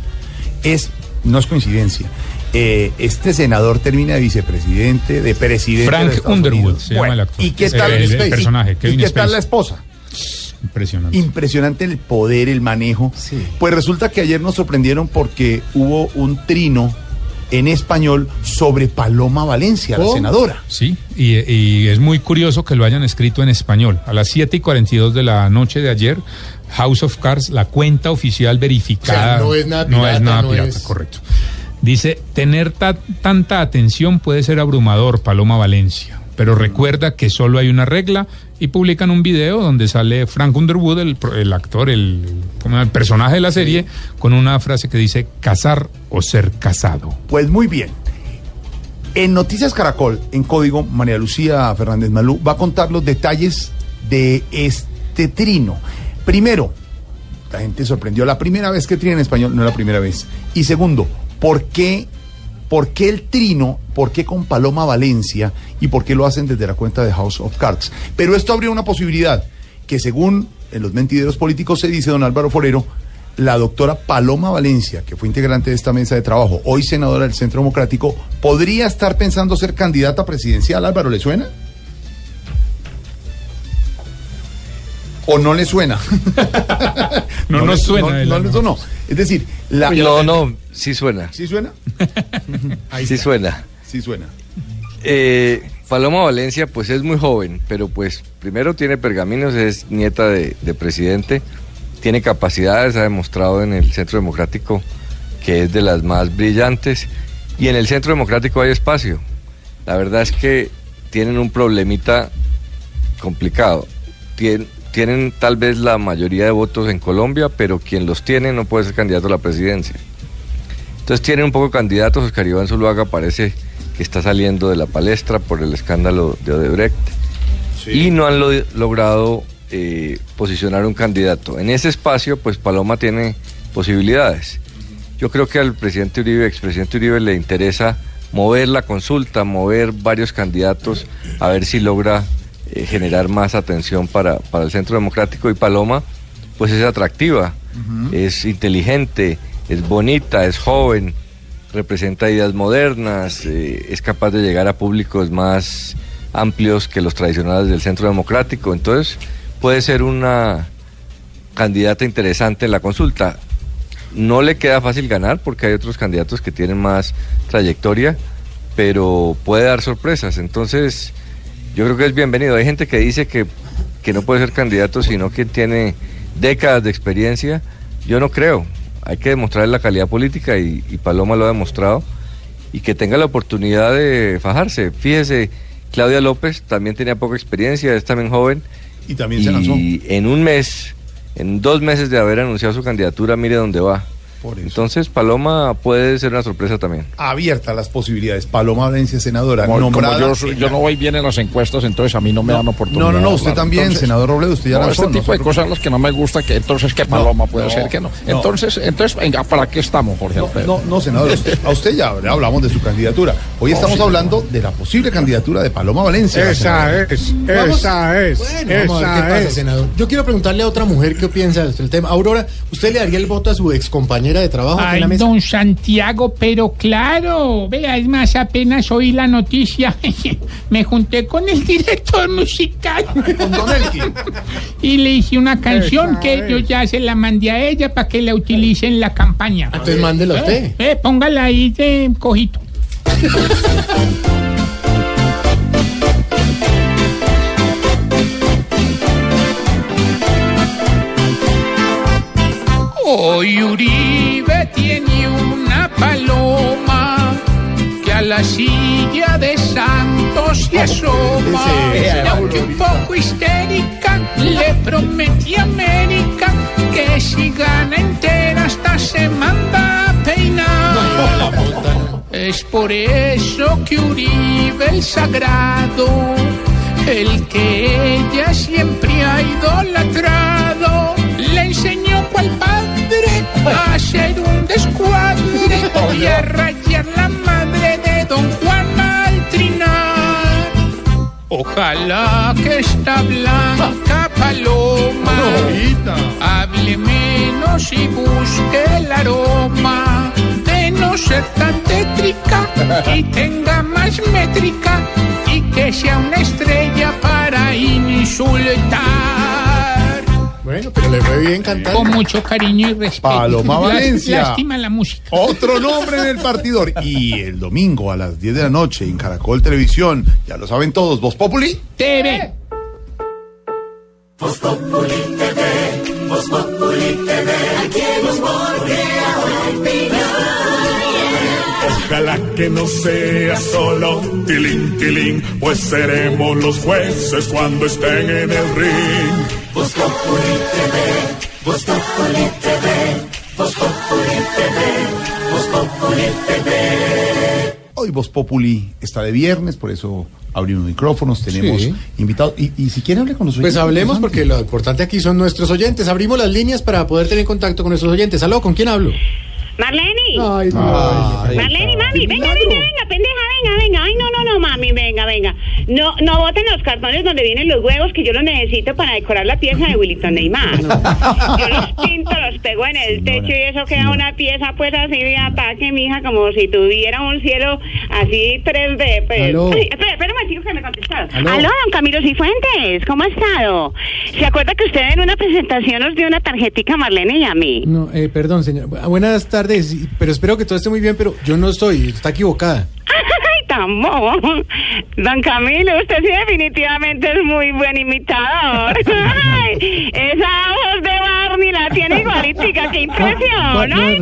es, no es coincidencia. Eh, este senador termina de vicepresidente, de presidente. Frank de Underwood Unidos. se llama el actor. ¿Y qué tal el- el personaje, ¿Y Kevin qué tal la esposa? Impresionante. Impresionante el poder, el manejo. Pues resulta que ayer nos sorprendieron porque hubo un trino en español sobre Paloma Valencia, la Oh. senadora. Sí, y, y es muy curioso que lo hayan escrito en español. A las 7 y 42 de la noche de ayer, House of Cards, la cuenta oficial verificada. O sea, no es nada No es pirata, nada no pirata, es- correcto. Dice, tener ta- tanta atención puede ser abrumador, Paloma Valencia. Pero recuerda que solo hay una regla y publican un video donde sale Frank Underwood, el, actor, el, el personaje de la serie, con una frase que dice casar o ser casado. Pues muy bien. En Noticias Caracol, en código, María Lucía Fernández Malú va a contar los detalles de este trino. Primero, la gente sorprendió. La primera vez que trina en español, no es la primera vez. Y segundo, ¿por qué, por qué el trino? ¿Por qué con Paloma Valencia? ¿Y por qué lo hacen desde la cuenta de House of Cards? Pero esto abrió una posibilidad que según en los mentideros políticos se dice don Álvaro Forero, la doctora Paloma Valencia, que fue integrante de esta mesa de trabajo, hoy senadora del Centro Democrático, podría estar pensando ser candidata presidencial. Álvaro, ¿le suena? ¿O no le suena? (laughs) No nos le- suena, No, no sonó. Es decir, la, No, no, sí suena. ¿Sí suena? (laughs) sí suena. Sí suena. Eh, Paloma Valencia, pues es muy joven, pero pues primero tiene pergaminos, es nieta de, de presidente, tiene capacidades, ha demostrado en el Centro Democrático que es de las más brillantes y en el Centro Democrático hay espacio. La verdad es que tienen un problemita complicado. Tien- tienen tal vez la mayoría de votos en Colombia, pero quien los tiene no puede ser candidato a la presidencia. Entonces tienen un poco candidatos. Oscar Iván Zuluaga parece que está saliendo de la palestra por el escándalo de Odebrecht. Y no han lo- logrado eh, posicionar un candidato. En ese espacio, pues Paloma tiene posibilidades. Yo creo que al presidente Uribe, expresidente Uribe, le interesa mover la consulta, mover varios candidatos, a ver si logra eh, generar más atención para, para el Centro Democrático. Y Paloma, pues es atractiva, es inteligente, es bonita, es joven, representa ideas modernas, eh, es capaz de llegar a públicos más amplios que los tradicionales del Centro Democrático. Entonces, puede ser una candidata interesante en la consulta. No le queda fácil ganar porque hay otros candidatos que tienen más trayectoria, pero puede dar sorpresas. Entonces, yo creo que es bienvenido. Hay gente que dice que, que no puede ser candidato sino quien tiene décadas de experiencia. Yo no creo. Hay que demostrar la calidad política y, y Paloma lo ha demostrado. Y que tenga la oportunidad de fajarse. Fíjese, Claudia López también tenía poca experiencia, es también joven. Y también se lanzó. Y en un mes, en dos meses de haber anunciado su candidatura, mire dónde va. Entonces, Paloma puede ser una sorpresa también. Abierta las posibilidades. Paloma Valencia, senadora, Como, como nombrada. yo, soy- yo no voy bien en las encuestas, entonces a mí no me dan oportunidad. no, no, no, usted hablar. también, senador Robledo, usted ya no, Este no tipo de cosas las que no me gusta, que entonces que Paloma puede no, ser que no. no. Entonces, entonces, venga, ¿para qué estamos, Jorge No, no, no, senador, usted- (laughs) a usted ya, hablamos de su candidatura. Hoy No, estamos sí, hablando de la posible candidatura de Paloma Valencia. Esa senador. es, Vamos- esa es, Bueno, vamos a ver qué esa pasa, es. senador. Yo quiero preguntarle a otra mujer qué piensa del tema. Aurora, ¿usted le daría el voto a su ex compañera de trabajo aquí en Ay, la mesa? don Santiago, pero claro, vea, es más, apenas oí la noticia, (laughs) me junté con el director musical. y le hice una canción que yo ya se la mandé a ella para que la utilice en la campaña. Entonces mándela Eh, usted. eh, póngala ahí de cojito. (laughs) Hoy Uribe tiene una paloma que a la silla de Santos se asoma. Y aunque un poco histérica, le prometí a América que si gana entera hasta se manda a peinar. Es por eso que Uribe el sagrado, el que ella siempre ha idolatrado, le enseñó cual padre a hacer un descuadre y a rayar la madre de don Juan al trinar. Ojalá que esta blanca paloma hable menos y busque el aroma de no ser tan tétrica (laughs) y tenga más métrica y que sea una estrella para insultar. Bueno, pero le fue bien cantar. Con mucho cariño y respeto. Paloma Valencia. Lástima la música. Otro nombre en el partidor. Y el domingo a las 10 de la noche en Caracol Televisión, ya lo saben todos, Voz Populi. TV. Voz Populi TV, Voz Populi TV, aquí en Ojalá que no sea solo tilín, tilín, pues seremos los jueces cuando estén en el ring. Voz Populi TV, Voz Populi TV, Voz Populi TV, Voz Populi TV. Hoy Voz Populi está de viernes, por eso abrimos micrófonos, tenemos Sí. invitados. Y, y si quiere hable con los Pues oyentes, hablemos Santi. porque lo importante aquí son nuestros oyentes. Abrimos las líneas para poder tener contacto con nuestros oyentes. Aló, ¿con quién hablo? Marlene. Ay, Marlene, mami, venga, venga, venga, pendeja, venga, venga. Ay, no, no, no, mami, venga, venga. No, no boten los cartones donde vienen los huevos que yo los necesito para decorar la pieza de Willington Neymar. (laughs) Yo los pinto, los pego en el techo y eso queda una pieza pues así de ataque, mija, como si tuviera un cielo así 3D. Pues. Aló. Ay, espera, espera un que me contestaron. Aló. Aló, don Camilo Cifuentes, ¿cómo ha estado? ¿Se acuerda que usted en una presentación nos dio una tarjetica a Marlene y a mí? No, eh, perdón, señor. Bu- Buenas tardes, y- pero espero que todo esté muy bien, pero yo no estoy, está equivocada. (laughs) Ay, tan bobo. Don Camilo, usted sí definitivamente es muy buen imitador. (laughs) Ay, esa voz de Barney la tiene igualitica, qué impresión. (laughs) No, Ay,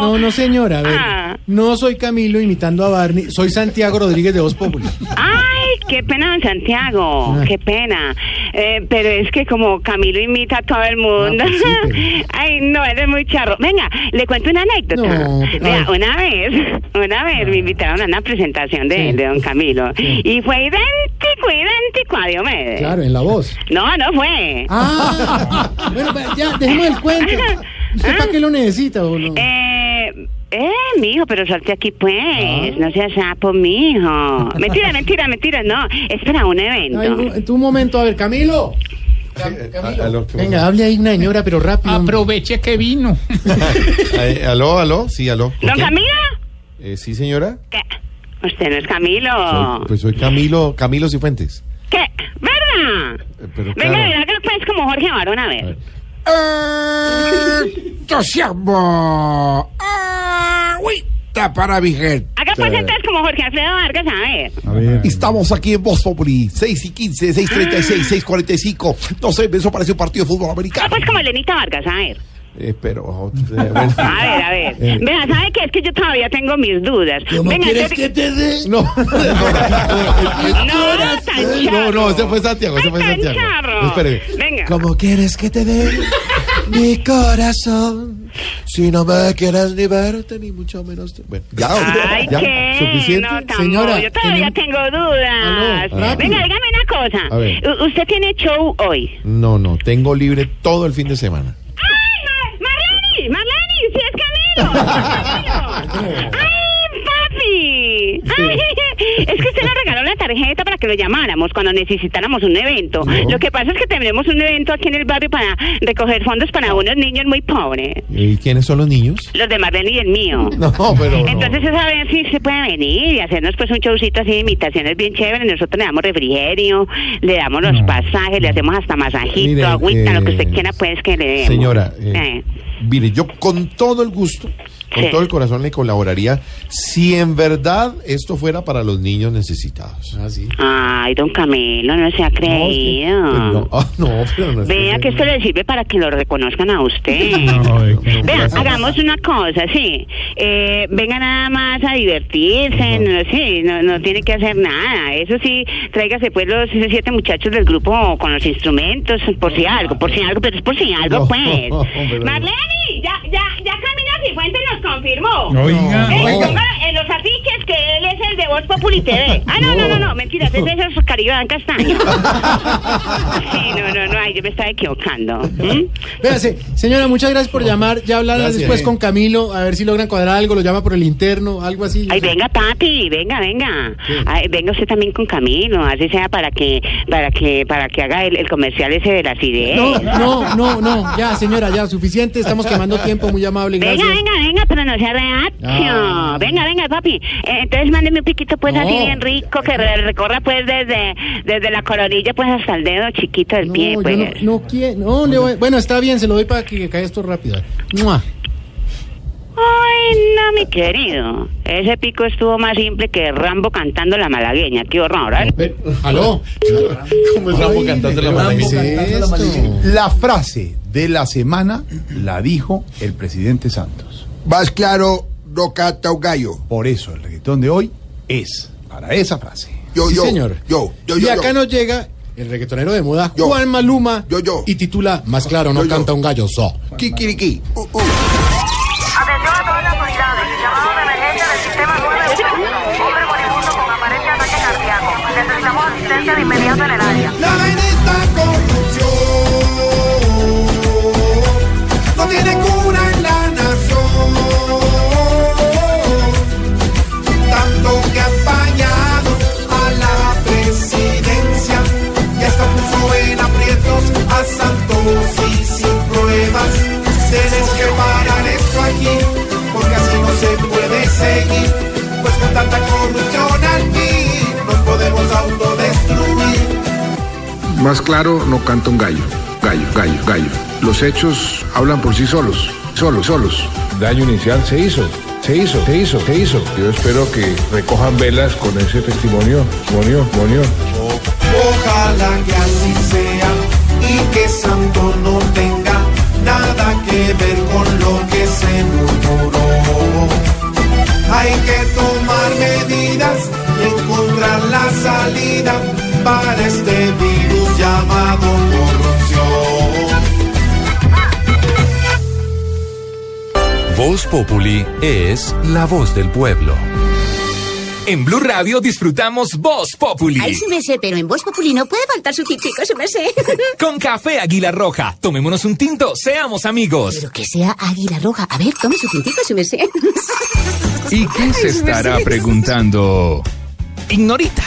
no, no, señora, a ver. Ah. No soy Camilo imitando a Barney, soy Santiago Rodríguez de Voz Popular. Ay, qué pena, don Santiago, Ah. qué pena. Eh, pero es que como Camilo imita a todo el mundo. Ah, pues sí, (laughs) Ay, no, eres muy charro. Venga, le cuento una anécdota. No, Vea, ay. una vez, una vez me invitaron a una presentación de, Sí. de don Camilo. Y fue idéntico, idéntico a Diomedes. Claro, en la voz. No, no fue. Ah, (laughs) bueno, pues, ya, dejemos el cuento. ¿Usted (laughs) para qué lo necesita o no? Eh, eh, mijo, pero salte aquí pues, Ah. no seas sapo, mijo. (laughs) Mentira, mentira, mentira, no, es para un evento. Ay, un, un momento, a ver, Camilo. Cam- Camilo. Venga, hable ahí una señora, pero rápido. Aproveche que vino. (laughs) Eh, aló, aló, sí, aló. ¿Con ¿Don quién? Camilo? Eh, sí, señora. ¿Qué? Usted no es Camilo. Soy- pues soy Camilo, Camilo Cifuentes. ¿Qué? ¿Verdad? Eh, pero Venga, claro. que pues como Jorge Barón, a ver. Entusiasmo. Agüita para mi gente. Haga entonces como Jorge Alfredo Vargas, a ver. Estamos aquí en Voz Populi, 6 y 15, 6.36, 6.45. No sé, eso parece un partido de fútbol Ah, americano. pues como Elenita Vargas, a ver. Eh, pero. (laughs) bueno. A ver, a ver. Eh. Vea, ¿sabe qué? Es que yo todavía tengo mis dudas. Venga, entonces- (laughs) te dé? No. No, tan No, no, ese fue Santiago, ese fue Santiago. Espere. Venga. ¿Cómo quieres que te dé mi corazón? Si no me quieres ni verte, ni mucho menos. te- Bueno, ya, Ay, ya, ¿qué? suficiente. No, tampoco. yo todavía tengo dudas. Aló, rápido. Venga, dígame una cosa. ¿Usted tiene show hoy? No, no, tengo libre todo el fin de semana. ¡Marlene! ¡Sí es Camilo! (laughs) ¡Ay, Ay, es que usted nos regaló la tarjeta para que lo llamáramos cuando necesitáramos un evento. Lo que pasa es que tenemos un evento aquí en el barrio para recoger fondos para unos niños muy pobres. ¿Y quiénes son los niños? Los de Marlene y el mío. (laughs) No, pero. no. Entonces es a ver si se puede venir y hacernos pues un showcito así de imitaciones bien chévere. Nosotros le damos refrigerio, le damos los pasajes, le hacemos hasta masajito, Mire, agüita, lo que eh, usted quiera pues que le demos. Señora, eh, Eh. mire, yo con todo el gusto, con Sí. todo el corazón le colaboraría si en verdad esto fuera para los niños necesitados. Ah, sí. Ay, don Camilo, no se ha creído. No, ah, no, pero no es Vea que esto le sirve para que lo reconozcan a usted. (laughs) Vea, hagamos una cosa, sí. Eh, venga nada más a divertirse, no, sí, no, no tiene que hacer nada. Eso sí, tráigase pues los siete muchachos del grupo con los instrumentos, por si algo, por si algo, pero es por si algo, No, (laughs) pues. no. Marlene, ya, ya, ya Cifuentes nos confirmó. Oiga. Oiga. ponga en los afiches que él es el de Voz Populi TV. Ah, no, no, no, no, mentiras, ese es esos Caribán Castaño. (laughs) Sí, no, no, no, ay, yo me estaba equivocando. ¿Mm? Véase, señora, muchas gracias por llamar. Ya hablará Gracias. después con Camilo, a ver si logran cuadrar algo, lo llama por el interno, algo así. Ay, venga, papi, venga, venga. Ay, venga usted también con Camilo, así sea para que, para que, para que haga el, el comercial ese de las ideas. No, no, no, no, ya, señora, ya, suficiente, estamos quemando tiempo, muy amable, Venga, gracias. venga, venga, pero no sea reacio. Ah. Venga, venga, papi. Eh, entonces mándeme un piquito, pues, No. así bien rico, que re- recorra, pues, desde, desde la coronilla, pues, hasta el dedo chiquito del pie, No, pues. no, no quiero, no, le voy- bueno, está bien, se lo doy para que caiga esto rápido. ¡Mua! Ay, no, mi querido. Ese pico estuvo más simple que Rambo cantando la malagueña. Qué horror, ¿eh? ¿Aló? Como es Rambo cantando la malagueña. La frase de la semana la dijo el presidente Santos. Más claro, no canta un gallo. Por eso el reggaetón de hoy es para esa frase. Yo, sí, yo, señor. yo, yo, y yo, acá yo. nos llega el reggaetonero de moda, Yo. Juan Maluma, Yo, yo. y titula Más claro, no Yo, yo. canta un gallo, so. Kikiriki. Uh, uh. Atención a todas las unidades. Llamado de emergencia del sistema 911. Hombre moribundo con aparente ataque cardíaco. Necesitamos asistencia de inmediato en el área. Tiene cura en la nación. Tanto que ha fallado a la presidencia y hasta puso en aprietos a Santos y sin pruebas. Tienes que parar esto aquí porque así no se puede seguir. Pues con tanta corrupción aquí nos podemos autodestruir. Más claro, no canta un gallo. Gallo, gallo, gallo. Los hechos hablan por sí solos. Solos, solos. Daño inicial se hizo. Se hizo, se hizo, se hizo. Yo espero que recojan velas con ese testimonio. Testimonio, testimonio. Ojalá que así sea y que Santo no tenga nada que ver con lo que se murmuró. Hay que tomar medidas y encontrar encontrar la salida para este virus llamado Voz Populi es la voz del pueblo. En Blue Radio disfrutamos Voz Populi. Ay, sí me sé, pero en Voz Populi no puede faltar su tintico, sí me sé. (laughs) Con café Águila Roja. Tomémonos un tinto, seamos amigos. Pero que sea Águila Roja. A ver, tome su tintico, sí me sé. ¿Y qué se estará preguntando? Ignorita.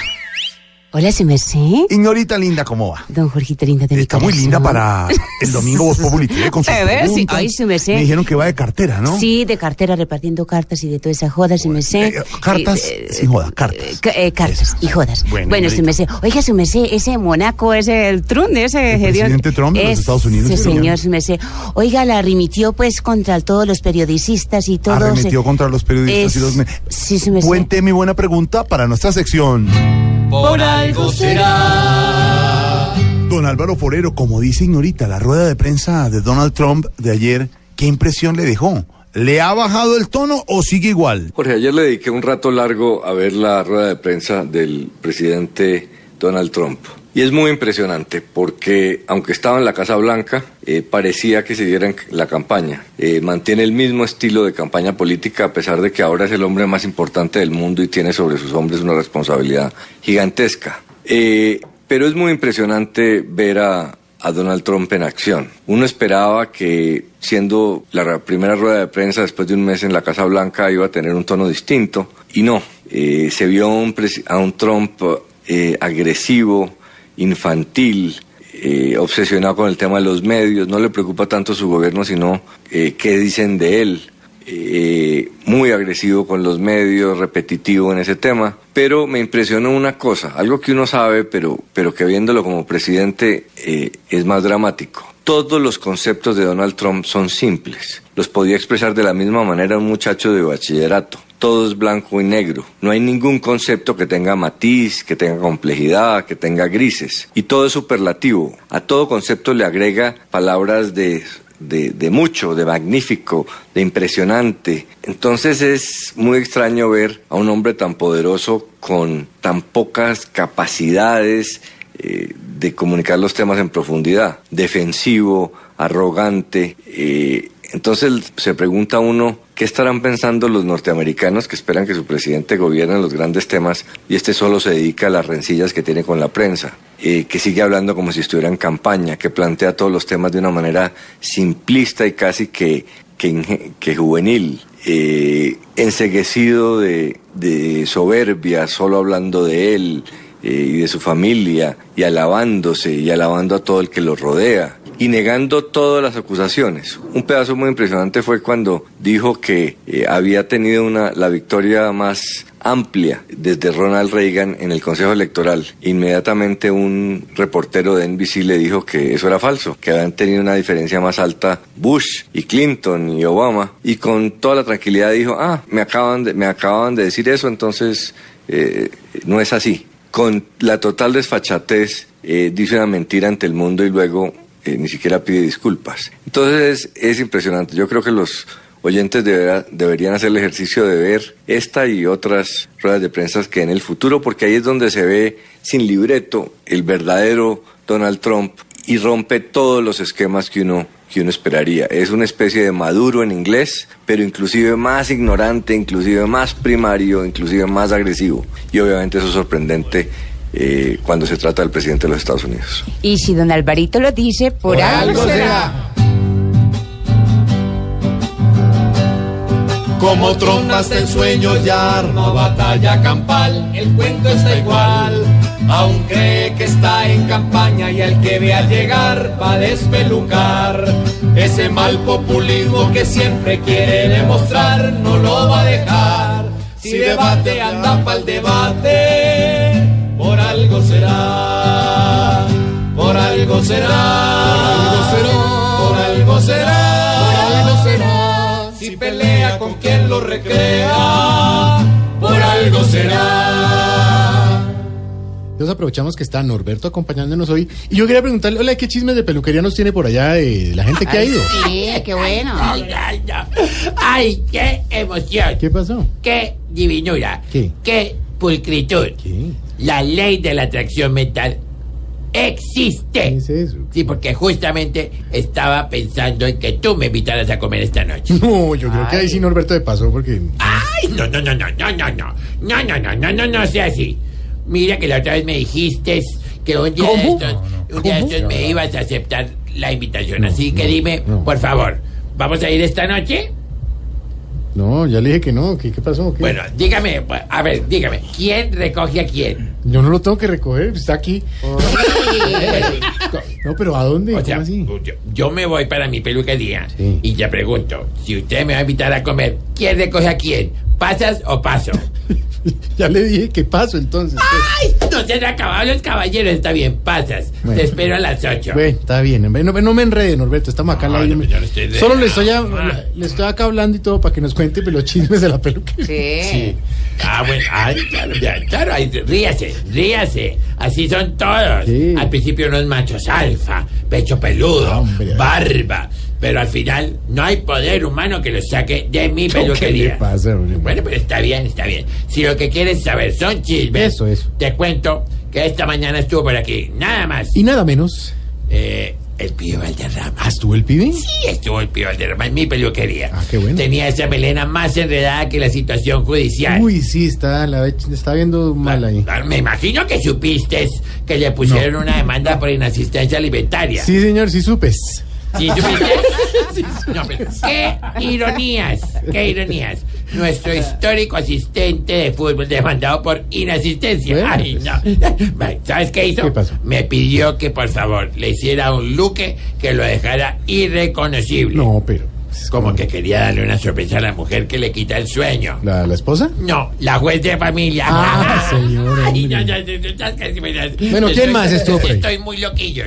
Hola, sí me sé. Ignorita linda, ¿cómo va? Don Jorgito linda de mi Está muy linda para el domingo Voz Populi TV con (laughs) sus sí. Ay, sí me dijeron que va de cartera, ¿no? Sí, de cartera repartiendo cartas y de toda esa joda, sí sé. Eh, cartas, Eh, sin joda, cartas. ca- eh, cartas y jodas. Bueno, Bueno, sí. Oiga, sí ese Monaco, ese el Trump, ese El presidente Trump de los Es- Estados Unidos, Sí, señor, sí. Oiga, la remitió pues contra todos los periodistas y todos. Arremetió eh, contra los periodistas es- y los... Sí, sí me sé. Buen tema y buena pregunta para nuestra sección. Por algo será. Don Álvaro Forero, como dice Ignorita, la rueda de prensa de Donald Trump de ayer, ¿qué impresión le dejó? ¿Le ha bajado el tono o sigue igual? Jorge, ayer le dediqué un rato largo a ver la rueda de prensa del presidente Donald Trump. Y es muy impresionante porque, aunque estaba en la Casa Blanca, eh, parecía que siguiera en la campaña. Eh, mantiene el mismo estilo de campaña política a pesar de que ahora es el hombre más importante del mundo y tiene sobre sus hombres una responsabilidad gigantesca. Eh, pero es muy impresionante ver a, a Donald Trump en acción. Uno esperaba que siendo la ra- primera rueda de prensa después de un mes en la Casa Blanca iba a tener un tono distinto y no. Se vio un, a un Trump agresivo, infantil, eh, obsesionado con el tema de los medios. No le preocupa tanto su gobierno, sino eh, qué dicen de él eh, muy agresivo con los medios, repetitivo en ese tema, pero me impresionó una cosa, algo que uno sabe, pero, pero que viéndolo como presidente eh, es más dramático. Todos los conceptos de Donald Trump son simples. Los podía expresar de la misma manera un muchacho de bachillerato. Todo es blanco y negro. No hay ningún concepto que tenga matiz, que tenga complejidad, que tenga grises. Y todo es superlativo. A todo concepto le agrega palabras de de, mucho, de magnífico, de impresionante. Entonces es muy extraño ver a un hombre tan poderoso con tan pocas capacidades eh, de comunicar los temas en profundidad, defensivo, arrogante. eh, entonces se pregunta uno, ¿qué estarán pensando los norteamericanos que esperan que su presidente gobierne los grandes temas y este solo se dedica a las rencillas que tiene con la prensa? eh, que sigue hablando como si estuviera en campaña, que plantea todos los temas de una manera simplista y casi que, que, juvenil, eh, enseguecido de, de soberbia, solo hablando de él eh, y de su familia, y alabándose y alabando a todo el que lo rodea y negando todas las acusaciones. Un pedazo muy impresionante fue cuando dijo que eh, había tenido una, la victoria más amplia desde Ronald Reagan en el Consejo Electoral. Inmediatamente un reportero de NBC le dijo que eso era falso, que habían tenido una diferencia más alta Bush y Clinton y Obama. Y con toda la tranquilidad dijo, ah, me acaban de, me acaban de decir eso, entonces eh, no es así. Con la total desfachatez eh, dice una mentira ante el mundo y luego eh, ni siquiera pide disculpas. Entonces es impresionante. Yo creo que los oyentes deberían hacer el ejercicio de ver esta y otras ruedas de prensa que en el futuro, porque ahí es donde se ve sin libreto el verdadero Donald Trump y rompe todos los esquemas que uno que uno esperaría. Es una especie de maduro en inglés, pero inclusive más ignorante, inclusive más primario, inclusive más agresivo. Y obviamente eso es sorprendente eh, cuando se trata del presidente de los Estados Unidos. Y si don Alvarito lo dice, por, algo será. Como trompaste el sueño y arma batalla campal, el cuento está igual. Aún cree que está en campaña y al que vea llegar va a despelucar. Ese mal populismo que siempre quiere demostrar no lo va a dejar. Si debate anda pa'l debate, por algo será, por algo será, por algo será, por algo será. Si pelea con quien lo recrea, por algo será. Entonces aprovechamos que está Norberto acompañándonos hoy. Y yo quería preguntarle, hola, ¿qué chismes de peluquería nos tiene por allá de la gente que ha ido? Sí, qué bueno. (laughs) Ay, ay, ay. Ay, qué emoción. ¿Qué pasó? Qué divinura. ¿Qué? Qué pulcritud la ley de la atracción mental existe. Sí, porque justamente estaba pensando en que tú me invitaras a comer esta noche. (laughs) No, yo creo que ahí sí Norberto de paso, porque. ¡Ay! No, no, no, no, no, no, no. No, no, no, no, no, no sea así. Mira que la otra vez me dijiste que un día Un día de estos me ibas a aceptar la invitación. así que dime, por favor, ¿vamos a ir esta noche? No, ya le dije que no. ¿Qué, qué pasó? ¿Qué? Bueno, dígame, a ver, dígame, ¿quién recoge a quién? Yo no lo tengo que recoger, está aquí. No, pero ¿a dónde? O sea, yo, yo me voy para mi peluquería y te pregunto, si usted me va a invitar a comer, ¿quién recoge a quién? ¿Pasas o paso? (laughs) (laughs) Ya le dije que paso entonces. ¡Ay! No se han acabado los caballeros, está bien, pasas. Bueno. Te espero a las 8. Bueno, está bien. No, no me enrede, Norberto. Estamos acá aire. no, yo no estoy Solo le estoy, a- le estoy acá hablando y todo para que nos cuente pues, los chismes de la peluquería. Sí. Ah, bueno, ay, claro, ya, claro, ay, ríase, ríase. Así son todos. Al principio unos machos alfa, pecho peludo, barba. Pero al final no hay poder humano que los saque de mi (laughs) ¿Qué le peluquería. pasa, hombre? Bueno, pero está bien, está bien. Si lo que quieres saber son chismes, Eso, eso. te cuento que esta mañana estuvo por aquí, nada más. Y nada menos. Eh, el pibe Valderrama. ¿Ah, estuvo el pibe? Sí, estuvo el pibe Valderrama en mi peluquería. Ah, qué bueno. Tenía esa melena más enredada que la situación judicial. Uy, sí, está, la está viendo mal ahí. Ah, Me imagino que supiste que le pusieron una demanda por inasistencia alimentaria. Sí, señor, sí supes. ¿Sí supiste? (laughs) No, pero qué ironías, qué ironías. Nuestro histórico asistente de fútbol demandado por inasistencia. Bueno, Ay, no. Vale, ¿Sabes qué hizo? ¿Qué pasó? Me pidió que por favor le hiciera un luque que lo dejara irreconocible. No, pero. Como que quería darle una sorpresa a la mujer que le quita el sueño. ¿La, la esposa? No, la juez de familia. Ah, (laughs) señor, Ay, no, no, no, Bueno, ¿quién más estuvo? Estoy muy loquillo.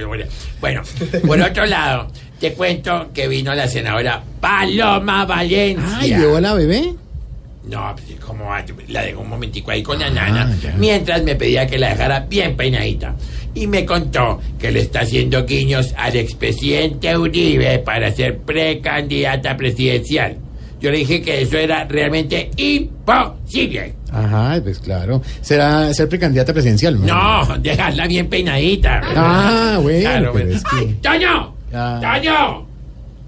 Bueno, por otro lado, te cuento que vino la senadora Paloma Valencia. Ay, ¿llevó a la bebé? No, pues, ¿cómo va? La dejó un momentico ahí con la nana, mientras me pedía que la dejara bien peinadita. Y me contó que le está haciendo guiños al expresidente Uribe para ser precandidata presidencial. Yo le dije que eso era realmente imposible. Ajá, pues claro. Será ser precandidata presidencial, ¿no? No, dejarla bien peinadita. Ah, bueno, Claro, pero bueno. es que- ¡Ay, ¡Toño! Ah. ¡Toño!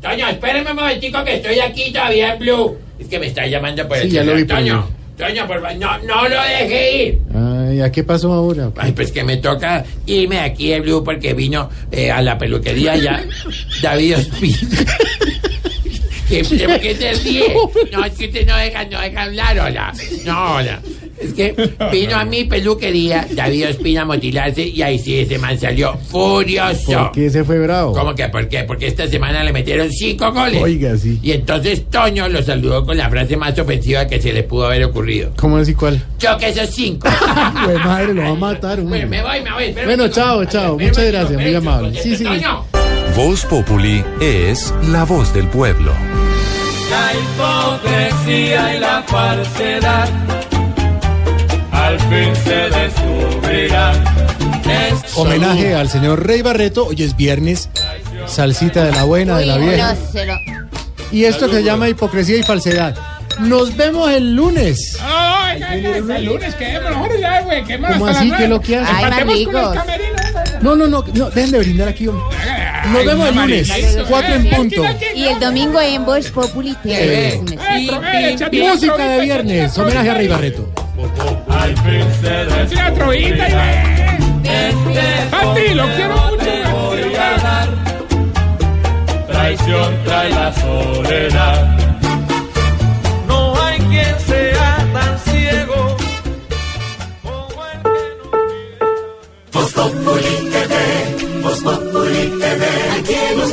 Toño, espérame un momentico que estoy aquí todavía en Blue. Es que me está llamando por el Sí, ya lo celular. vi por Toño, Toño, por favor, no, no lo deje ir. Ay, ¿a qué pasó ahora? Ay, pues que me toca irme aquí de Blue porque vino eh, a la peluquería ya (laughs) David Ospina. (laughs) ¿Qué, ¿Por qué se ríe? No, es que usted no deja, no deja hablar, hola. No, hola. Es que vino a mi peluquería David Ospina a motilarse y ahí sí ese man salió furioso. ¿Por qué se fue bravo? ¿Cómo que por qué? Porque esta semana le metieron cinco goles. Oiga, sí. Y entonces Toño lo saludó con la frase más ofensiva que se le pudo haber ocurrido. ¿Cómo así cuál? Choque esos cinco. (laughs) Pues madre, lo va a matar. Bueno, me voy, me voy. Bueno, chao, chao. Muchas gracias, muy amable. Sí, sí. Toño. Voz Populi es la voz del pueblo. La hipocresía y la falsedad al fin se descubrirán. Es Homenaje al señor Rey Barreto. Hoy es viernes. Salsita de la buena, de la vieja. Y esto que se llama hipocresía y falsedad. Nos vemos el lunes. Ay, ay, ay, el lunes, quedémonos, ya, güey, quedémonos ¿Cómo hasta así? las ¿Qué nueve. lo que hace? Ay, con camerino. No, no, no, no, dejen de brindar aquí. hombre. Nos vemos el lunes, 4 eh, en punto. Y el domingo en Voz Populi Eh, TV. Música de viernes, homenaje a Rey Barreto. Es una trovita y ve. Pati, lo quiero mucho. voy a dar. Traición trae la soledad. No hay quien sea tan ciego. Voz Populi TV, Voz Populi TV, aquí nos